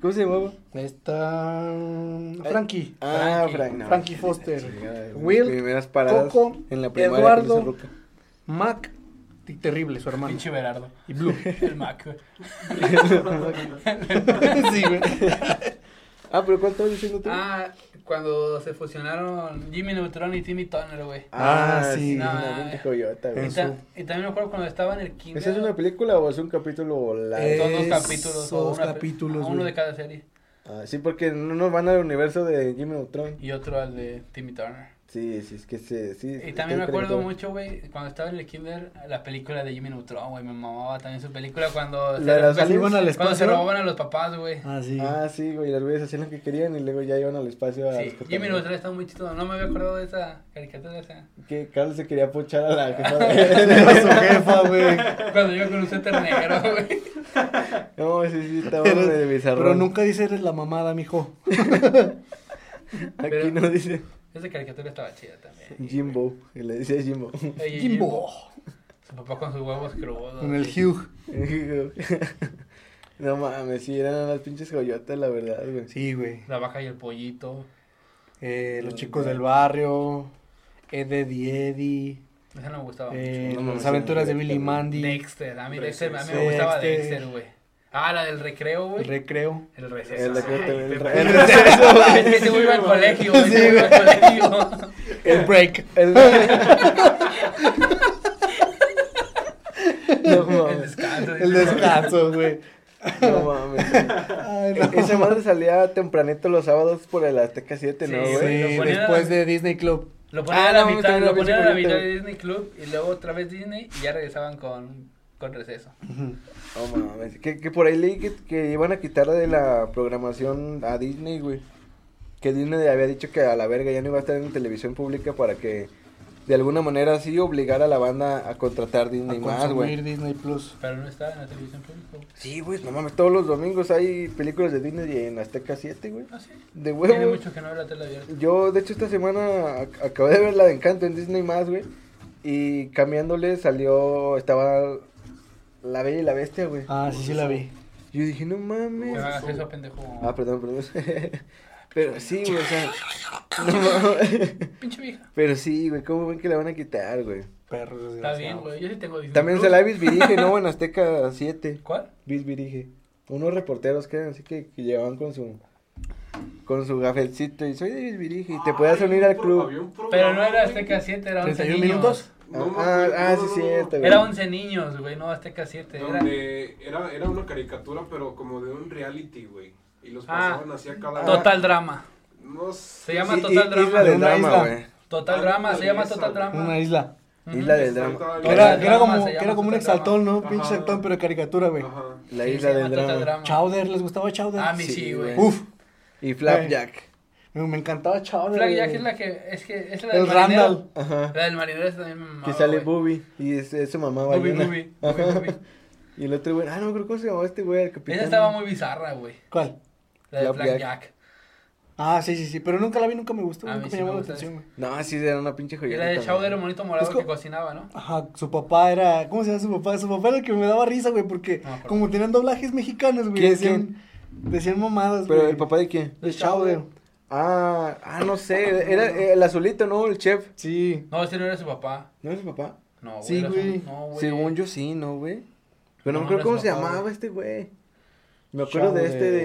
C: ¿Cómo se llamaba?
B: Está. Frankie.
C: Ah,
A: Frankie.
C: Frank, no,
B: Frankie
C: la
B: Foster.
C: chingada.
B: Will,
C: Primeras paradas
B: Coco,
C: en la primaria
B: Eduardo. Mac. y terrible, su hermano.
A: Pinche Berardo.
B: Y Blue.
A: El Mac, güey.
B: sí, güey.
C: Ah, pero ¿cuál estabas diciendo tú?
A: Ah, cuando se fusionaron Jimmy Neutron y Timmy Turner, güey.
B: Ah, sí.
A: No,
C: joyota, güey.
A: Y,
B: Eso.
A: ta- y también me acuerdo cuando estaba en el kinder.
C: ¿Esa es una película o es un capítulo live?
A: Son dos capítulos. o
B: dos capítulos,
A: Uno de cada serie.
C: Ah, sí, porque unos van al universo de Jimmy Neutron.
A: Y otro al de Timmy Turner.
C: Sí, sí, es que sí. sí
A: Y también me acuerdo mucho, güey, cuando estaba en el kinder, la película de Jimmy Neutron, güey. Me mamaba también su película cuando,
C: ¿La de las
A: cuando-
B: iban al
A: cuando se robaban a los papás, güey.
B: Ah, sí.
C: Ah, sí, güey, las güeyes hacían lo que querían y luego ya iban al espacio a
A: Sí. Jimmy Neutron está muy chido. No me había acordado de esa caricatura. Esa.
C: Que Carlos se quería pochar a la jefa
B: Era su
C: de...
B: jefa, güey.
A: Cuando iba con un suéter negro, güey.
C: No, sí, sí, estaba
B: Pero,
C: medio bizarrón.
B: pero nunca dice eres la mamada, mijo.
C: Aquí
A: pero-
C: no dice
A: Esa caricatura estaba chida también.
C: Jimbo, que le decía Jimbo.
A: Oye,
B: Jimbo.
A: Su papá con sus huevos crudos.
B: Con el Hugh.
C: no mames, sí, eran unas pinches joyotas, la verdad, güey.
B: Sí, güey.
A: La vaca y el pollito.
B: Eh, los chicos del barrio. Ed, Eddie, Eddie.
A: Esa no me gustaba
B: Eh,
C: No mames,
B: las aventuras de Billy y Mandy.
A: Dexter. A mí Dexter, a mí me gustaba Dexter, güey. Ah, la del recreo, güey.
B: El recreo.
A: El receso.
C: El recreo el re- el receso, güey.
A: Es que ese güey iba al colegio, güey.
B: Sí,
A: güey al colegio.
B: El break.
C: El... no
A: El
C: mames,
A: descanso.
B: El descanso, güey.
C: no mames.
B: Ay, no.
C: Esa madre salía tempranito los sábados por el Azteca 7, ¿no, güey?
B: Sí, después de Disney Club.
A: Lo ponían
C: Ah,
A: a la
C: no,
A: mitad, lo ponían a la mitad de Disney Club y luego otra vez Disney y ya regresaban con, con receso.
C: Mames. Que, que por ahí leí que, que iban a quitar de la programación a Disney, güey. Que Disney había dicho que a la verga ya no iba a estar en televisión pública para que de alguna manera sí obligara a la banda a contratar
B: A
C: Disney más, güey.
B: Disney Plus.
A: Pero no estaba en la televisión pública.
C: Sí, güey, no mames, todos los domingos hay películas de Disney en Azteca 7, güey.
A: Ah, sí.
C: De
A: Tiene
C: huevo.
A: mucho que no ver la tele abierta.
C: Yo, de hecho, esta semana ac- acabé de ver la de Encanto en Disney más, güey. Y cambiándole salió, estaba La Bella y la Bestia, güey.
B: Ah, sí, sí la vi.
C: Yo dije, no mames.
A: no hagas eso, pendejo.
C: Ah, perdón, perdón. Pero sí, güey, o sea. no mames.
A: Pinche vieja.
C: Pero sí, güey, ¿cómo ven que la van a quitar, güey?
B: Perros
A: Está bien, güey. Yo sí tengo Disney
C: También se la Visvirige, ¿no? En Azteca 7.
A: ¿Cuál?
C: Visvirige. Unos reporteros que eran así que, que llevaban con su. Con su gafetcito y soy de Visvirige y te puedas
D: Ay,
C: unir
D: un
C: al club.
A: Pero no era. Azteca 7, era 11
B: ¿31
A: niños.
B: minutos?
D: No, me
C: ah,
D: acuerdo,
C: ah,
D: no,
C: sí,
D: no, no,
C: cierto, güey.
A: Era 11 niños, güey, no Azteca 7. Era...
D: Donde era, era una caricatura, pero como de un reality, güey. Y los
A: Ah.
D: pasaban así a cada.
A: Total Drama.
D: No
A: Se llama
C: Sí,
A: Total Drama.
C: Isla del
B: Una
C: drama,
B: isla.
C: güey.
A: Total
D: Ah,
A: Drama, se llama Total
D: güey.
A: Drama.
B: Una isla.
C: Isla del drama.
B: era, era
A: Drama
B: como, era como un exaltón, ¿no?
D: Ajá.
B: Pinche exaltón, pero caricatura, güey.
D: Ajá.
C: La isla del drama.
B: Chowder, ¿les gustaba Chowder?
A: Ah, mi
C: Sí,
A: sí, güey.
C: güey.
B: Uf,
C: Y Flapjack.
B: Me, me encantaba Chowder.
A: Flapjack
B: güey.
A: es la que, es que, es la
B: El
A: del marinero.
B: Randall.
C: Ajá.
A: La del marinero esa también mamaba,
C: Que sale. Booby. Y es, es su mamá
A: Booby,
C: ballena.
A: Booby. Booby, Booby.
C: Y el otro güey, ah, no, creo cómo se llamaba este güey, el capitán.
A: Esa estaba muy bizarra, güey.
B: ¿Cuál?
A: La de
C: Flapjack.
A: Blackjack.
B: Ah, sí, sí, sí, pero nunca la vi, nunca me gustó,
A: A mí
B: nunca
A: sí
B: me llamó
A: me
B: la atención, güey.
C: No, sí, era una pinche
A: Y
C: joyita.
A: la de
C: también.
A: Chowder, el monito morado
B: Es co-
A: que cocinaba, ¿no?
B: Ajá, su papá era, ¿cómo se llama su papá? Su papá era el que me daba risa, güey, porque
A: No
B: como tenían doblajes mexicanos, güey,
C: ¿Quién,
B: decían, decían mamadas,
C: Pero
B: güey.
C: el papá de quién?
B: de Chowder.
C: Ah, ah, no sé, era eh, el azulito, ¿no? El chef.
B: Sí.
A: No, ese no era su papá.
C: ¿No es su papá?
A: No, güey.
B: Sí,
A: era su-
B: güey.
A: No, güey.
C: Según yo sí, ¿no, güey? Pero no,
A: No,
C: me acuerdo
A: era
C: cómo se
A: papá,
C: llamaba
A: güey.
C: este güey. Me acuerdo de este de...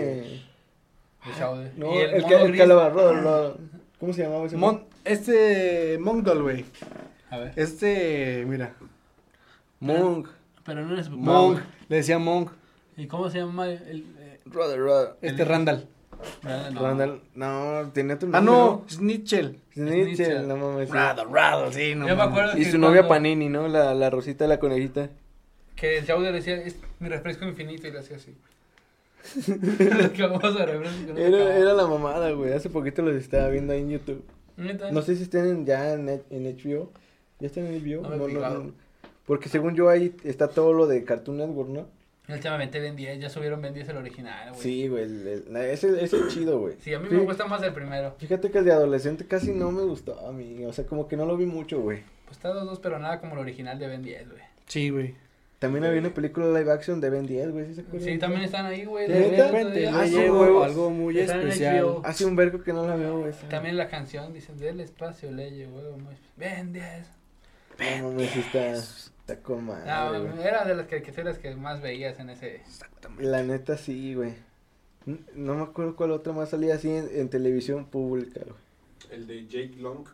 A: De Chowder.
C: No,
A: Y
C: el, que, el
A: gris.
C: que lo agarró, lo- ¿Cómo se llamaba ese
B: Mon- este Mongdol, güey.
A: A ver.
B: Este, mira,
C: Monk.
A: Pero no era su papá.
B: Monk, le decía Monk.
A: ¿Y cómo se llama el...? el eh,
C: Rudder.
B: Este
A: El-
B: Randall.
A: Randall, no.
C: Randall. No, tenía otro
B: Ah,
C: nombre,
B: no, Snitchell.
C: Snitchell, no mames. sí.
B: Randall, Randall, sí, no
A: Yo me
B: mames.
A: acuerdo
C: Y
A: que
C: su novia
A: cuando-
C: Panini, ¿no? La, la rosita de la conejita.
A: Que el Chowder decía, es mi refresco infinito y le hacía así. refresco que no se
C: Era, era la mamada, güey. Hace poquito los estaba viendo ahí en YouTube.
A: ¿Neta?
C: No sé si estén en- ya en, H- en HBO. ¿Ya están en HBO?
A: No me he fijado.
C: Porque según yo ahí está todo lo de Cartoon Network, ¿no?
A: Últimamente Ben 10, ya subieron Ben 10 el original, güey.
C: Sí, güey. el- el- ese, ese es chido, güey.
A: Sí, a mí
C: Sí.
A: me gusta más el primero.
C: Fíjate que el de adolescente casi no me gustó a mí. O sea, como que no lo vi mucho, güey.
A: Pues está dos, dos, pero nada como el original de Ben 10, güey.
B: Sí, güey.
C: También había una película live action de Ben 10, güey. ¿Sí se acuerdan?
A: Sí, también están ahí, güey.
C: ¿De
B: repente
C: Ah,
B: algo muy especial.
C: Hace un vergo que no la veo, güey.
A: También la canción, dicen, del espacio le llegó muy... Ben 10.
C: No mames, sí está. Con madre,
A: No,
C: güey.
A: era de las caricaturas que más veías en ese.
C: La neta sí, güey. No me acuerdo cuál otra más salía así en, en televisión pública, güey.
D: El de Jake Long,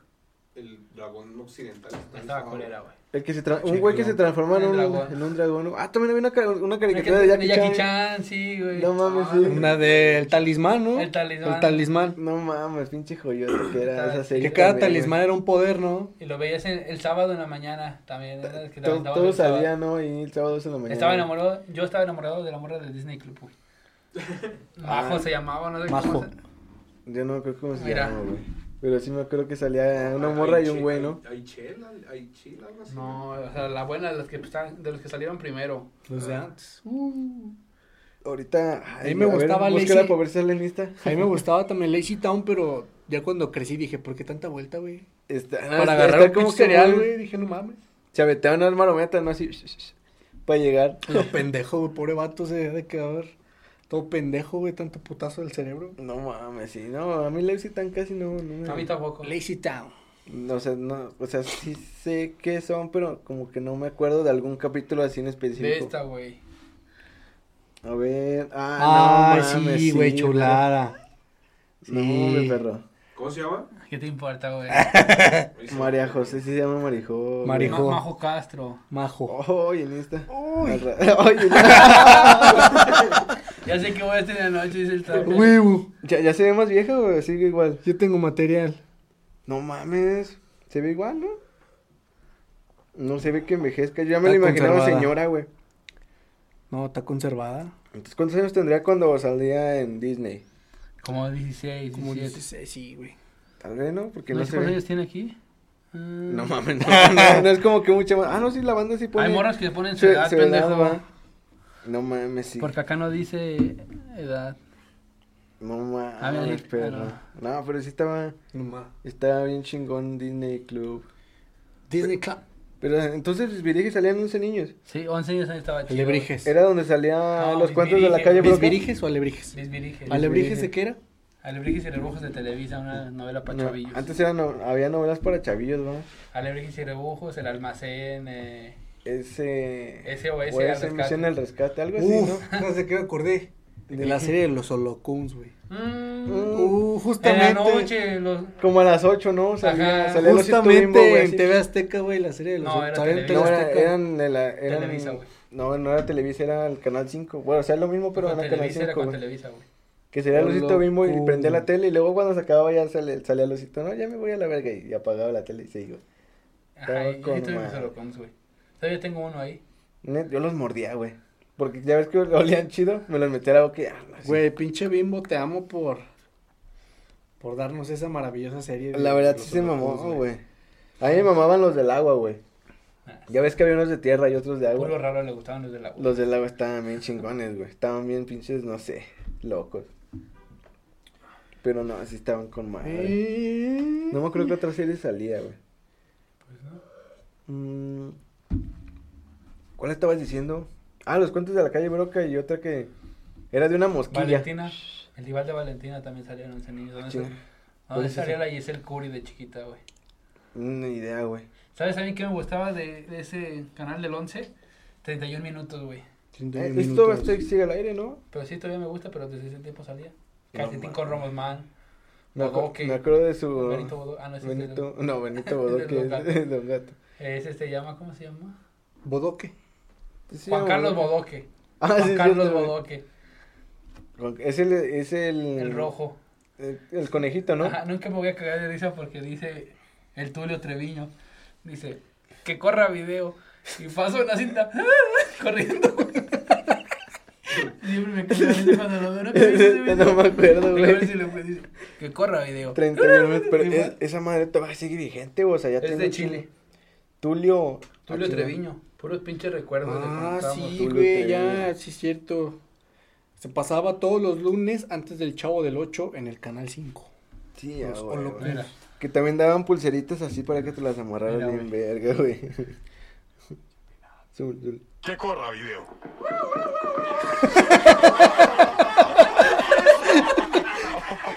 D: el dragón occidental. está
A: Estaba colera, güey.
C: El que se tra- un güey que se transforma en
A: Un
C: en un dragón. Ah, también había una, una caricatura de Jackie, Chan.
A: Chan, sí, güey.
C: No mames,
A: Ah,
C: sí.
B: Una del talismán, ¿no?
A: El talismán.
B: El talismán.
C: No mames, pinche joyota que era esa serie.
B: Que cada
C: también,
B: talismán era un poder, ¿no?
A: Y lo veías en- el sábado en la mañana también. era el que.
C: Todo,
A: aventaban
C: todo
A: el sábado.
C: salía, ¿no? Y el sábado en la mañana.
A: Estaba enamorado, yo estaba enamorado de la morra de Disney Club, güey. Majo
C: Ah.
A: se llamaba, no sé
B: Majo.
A: cómo se...
C: Yo no creo cómo se
A: Mira.
C: llama, güey. Pero sí me acuerdo que salía una morra y un güey, ¿no?
D: Hay, hay chela, hay chela, algo así.
A: No, o sea, la buena de los que, están, de los que salieron primero.
B: Los de antes.
C: Ahorita.
B: A mí me gustaba
C: Búscala
B: Lazy.
C: para ver sale en lista.
B: A mí me gustaba también Lazy Town, pero ya cuando crecí dije, ¿por qué tanta vuelta, güey?
C: Está, no,
B: Para
C: está-
B: agarrar
C: está
B: un
C: como
B: cereal, güey. Dije, no mames.
C: Se aventaban unas marometas, ¿no? Así. Para llegar.
B: Lo pendejo, güey. Pobre vato se debe de quedar todo pendejo, güey. Tanto putazo del cerebro.
C: No mames, sí. No, a mí Lazy tan casi no. no me-
A: A mí tampoco.
B: Lazy Town.
C: No, o sea, no, o sea, sí sé qué son, pero como que no me acuerdo de algún capítulo así en específico.
A: De esta, güey.
C: A ver. Ah,
B: Ay,
C: no mames,
B: sí, güey,
C: güey.
B: chulada.
C: No,
B: Sí.
C: mi perro.
D: ¿Cómo se llama?
A: ¿Qué te importa, güey?
C: María José, sí se llama Marijo.
B: Marijo.
A: Ma- Majo Castro.
B: Majo.
C: Oye, en esta.
B: Uy.
C: Oye,
A: Ya sé que voy a estar en la noche, dice el trape.
B: Huevo.
C: ya, ya se ve más vieja, güey, sigue igual.
B: Yo tengo material.
C: No mames, se ve igual, ¿no? No se ve que envejezca. Yo ya me
B: Está
C: la imaginaba
B: conservada.
C: señora, güey.
B: No, está conservada.
C: Entonces, ¿cuántos años tendría cuando salía en Disney?
A: Como 16,
B: Como
A: 17.
B: 16, sí, güey.
C: Tal vez, ¿no? Porque
A: ¿No
C: no,
A: sé cuántos años tiene aquí? Ah.
C: No mames, no, no, no es como que mucha más. Ah, no, sí, la banda sí pone.
A: Hay morras que ponen su
C: su,
A: edad,
C: su edad,
A: pendejo.
C: No mames, sí.
A: Porque acá no dice edad.
C: No
A: Ah,
C: mames, perro. No, pero sí estaba,
B: No más.
C: estaba bien chingón Disney Club.
B: Disney Club.
C: Pero entonces Viriges salían 11 niños.
A: Sí, 11 años ahí estaba chido.
B: Alebrijes.
C: Era donde salían
A: No,
C: los cuentos de la calle Broca.
B: ¿Bisbiriges o alebrijes?
A: Bisbirige.
B: ¿Alebrijes de qué era?
A: Alebrijes y rebujos de Televisa, una novela para
C: No,
A: chavillos.
C: antes eran, no- había novelas para chavillos, ¿no?
A: Alebrijes y rebujos, el almacén, eh,
C: Ese...
A: SOS
C: ese
A: rescate.
C: Misión al rescate, algo así,
B: Uf, no sé qué me acordé. De la serie de los holocuns, güey.
A: Mm,
B: Uh,
A: en
B: justamente.
A: la noche, los...
C: ¿no? Como a las 8, ¿no? Salía,
A: Ajá.
C: salía
B: Justamente
C: güey,
B: en. TV Azteca, güey, la serie de los
A: No, era
B: en
A: Televisa.
C: No, era, eran, de la, eran...
A: Televisa, güey.
C: No, no era Televisa, era el Canal 5. Bueno, o sea, es lo mismo, pero
A: con
C: era Canal
A: Televisa, era
C: 5,
A: con. Televisa, güey.
C: Que sería el osito bimbo y prendía la tele y luego cuando se acababa ya sale- salía el osito. No, ya me voy a la verga y apagaba la tele y se iba.
A: Ajá, y
C: madre.
A: holocoms, güey. Todavía tengo uno ahí.
C: Yo los mordía, güey. Porque ya ves que olían chido, me los metía a la boca y... ah.
B: Güey, pinche bimbo, te amo por. Por darnos esa maravillosa serie. de
C: La verdad sí se mamó, güey. A mí me mamaban los del agua, güey.
A: Ah,
C: Ya ves que había unos de tierra y otros de agua.
A: Puro raro le gustaban los del agua.
C: Los del agua estaban bien chingones, güey. Estaban bien pinches, no sé, locos. Pero no, así estaban con madre.
B: Eh.
C: No me acuerdo que otra serie salía, güey.
A: Pues no.
C: Mm, ¿Cuál estabas diciendo? Ah, los cuentos de la calle Broca y otra que era de una mosquilla.
A: Valentina. El rival de Valentina también salía en 11 niños. ¿Dónde,
C: Chinga.
A: sal-
C: ¿Cuál
A: ¿Dónde
C: es ese?
A: la Giselle Curry de chiquita, güey?
C: Ni idea, güey.
A: ¿Sabes a mí qué me gustaba de, de ese canal del 11? 31 minutos, güey.
B: 31
C: Eh, esto
B: minutos.
C: este sigue al aire, ¿no?
A: Pero sí, todavía me gusta, pero desde ese tiempo salía.
C: No
A: Calcetín
C: mames.
A: con Romosman.
C: Me, acu-
A: Bodoque.
C: me acuerdo de su...
A: Benito Bodo. Ah, no, ese
C: Benito,
A: es
C: no, Benito Bodoque,
A: Don Gato.
C: es Don Gato.
A: Ese se llama, ¿cómo se llama?
B: Bodoque.
C: Sí,
A: Juan Carlos. Bodoque.
C: Ah,
A: Juan
C: sí,
A: Carlos
C: sí.
A: Bodoque.
C: Es el, es el...
A: El rojo.
C: El, el conejito, ¿no?
A: Ajá, nunca me voy a cagar de risa porque dice el Tulio Treviño. Dice, que corra video. Y paso una cinta corriendo. Siempre me cago cuando lo veo. ¿no?
C: Me acuerdo, güey.
A: si. Que corra video.
C: 31 minutos, pero es- esa madre todavía sigue vigente, o sea, ya
A: Es de. Chile.
C: Tulio.
A: Tulio Treviño. Puros pinches recuerdos
B: Ah, sí, güey, ya, sí es cierto. Se pasaba todos los lunes antes del Chavo del 8 en el Canal 5.
C: Sí,
B: Los
C: güey.
A: Mira,
C: Que también daban pulseritas así para que te las amarraras
A: Mira,
C: bien verga, güey.
E: Que corra video.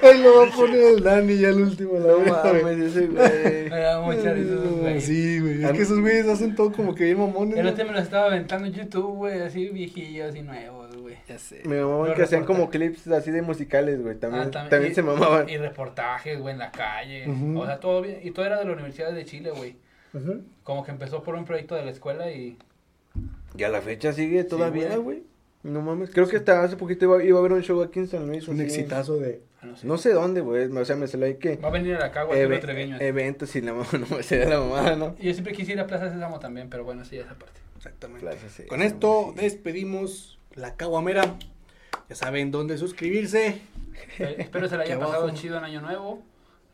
B: Ahí lo va a poner el Dani ya el último. La
C: No mames, ese güey.
A: Me da mucha risa esos güeyes.
B: Sí, güey. Es que esos güeyes hacen todo como que bien mamones.
A: El otro día me lo estaba aventando en YouTube, güey, así viejillos y nuevos, güey.
B: Ya sé.
C: Me mamaban que hacían como clips así de musicales, güey. También,
A: Ah,
C: también,
A: y-
C: se mamaban.
A: Y reportajes, güey, en la calle. O sea, todo bien. Y todo era de la Universidad de Chile, güey. Como que empezó por un proyecto de la escuela y...
C: Y a la fecha sigue todavía,
A: güey.
C: No mames. Creo que hasta hace poquito iba, iba a haber un show aquí en San Luis.
B: Un exitazo de.
A: ah, no sé.
C: No sé dónde, güey. O sea, me salió ahí que.
A: Va a venir a la cagua,
C: eve-
A: Treviño.
C: eventos y la mamá no me sería la mamada, ¿no?
A: Y yo siempre quise ir a Plaza Sésamo también, pero bueno, sí, esa parte.
B: Exactamente.
C: Plaza Sésamo,
B: Con esto
C: sí.
B: despedimos la caguamera. Ya saben dónde suscribirse.
A: Eh, Espero se la haya pasado
B: abajo.
A: chido en Año Nuevo.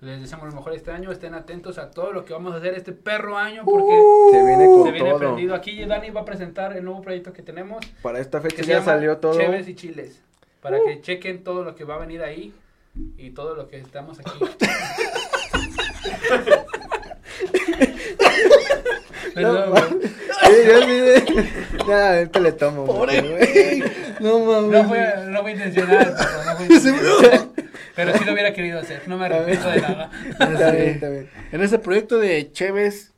A: Les deseamos lo mejor este año. Estén atentos a todo lo que vamos a hacer este perro año porque
C: Se viene con
A: se viene
C: todo.
A: prendido. Aquí Dani va a presentar el nuevo proyecto que tenemos.
C: Para esta
A: Que
C: fecha ya salió todo.
A: Cheves y Chiles. Para que chequen todo lo que va a venir ahí y todo lo que estamos aquí. Perdón, güey.
C: Sí, yo ahorita le tomo.
B: Pobre
C: güey.
B: No mames.
A: No fue, no fue intencional, pero no fue intencional. Pero sí lo hubiera querido hacer. No me arrepiento de nada.
C: Está bien, está bien.
B: En este proyecto de Cheves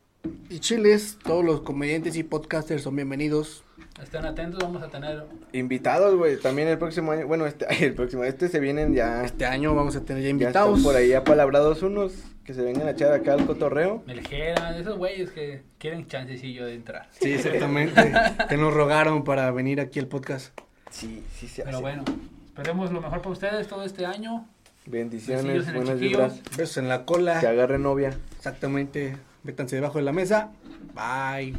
B: y Chiles, todos los comediantes y podcasters son bienvenidos.
A: Estén atentos, vamos a tener
C: Invitados, güey. También el próximo año. Bueno, este, el próximo. Este se vienen ya.
B: Este año vamos a tener ya
C: Ya
B: invitados.
C: están por ahí apalabrados unos que se vengan a echar acá al cotorreo.
A: Melejera, esos güeyes que quieren chancecillo de entrar.
B: Sí, exactamente. que nos rogaron para venir aquí al podcast.
C: Sí, sí se
A: Pero
C: hace.
A: bueno, esperemos lo mejor para ustedes todo este año.
C: Bendiciones, buenas vibras.
B: Besos en la cola.
C: Que agarre novia.
B: Exactamente. Métanse debajo de la mesa. Bye.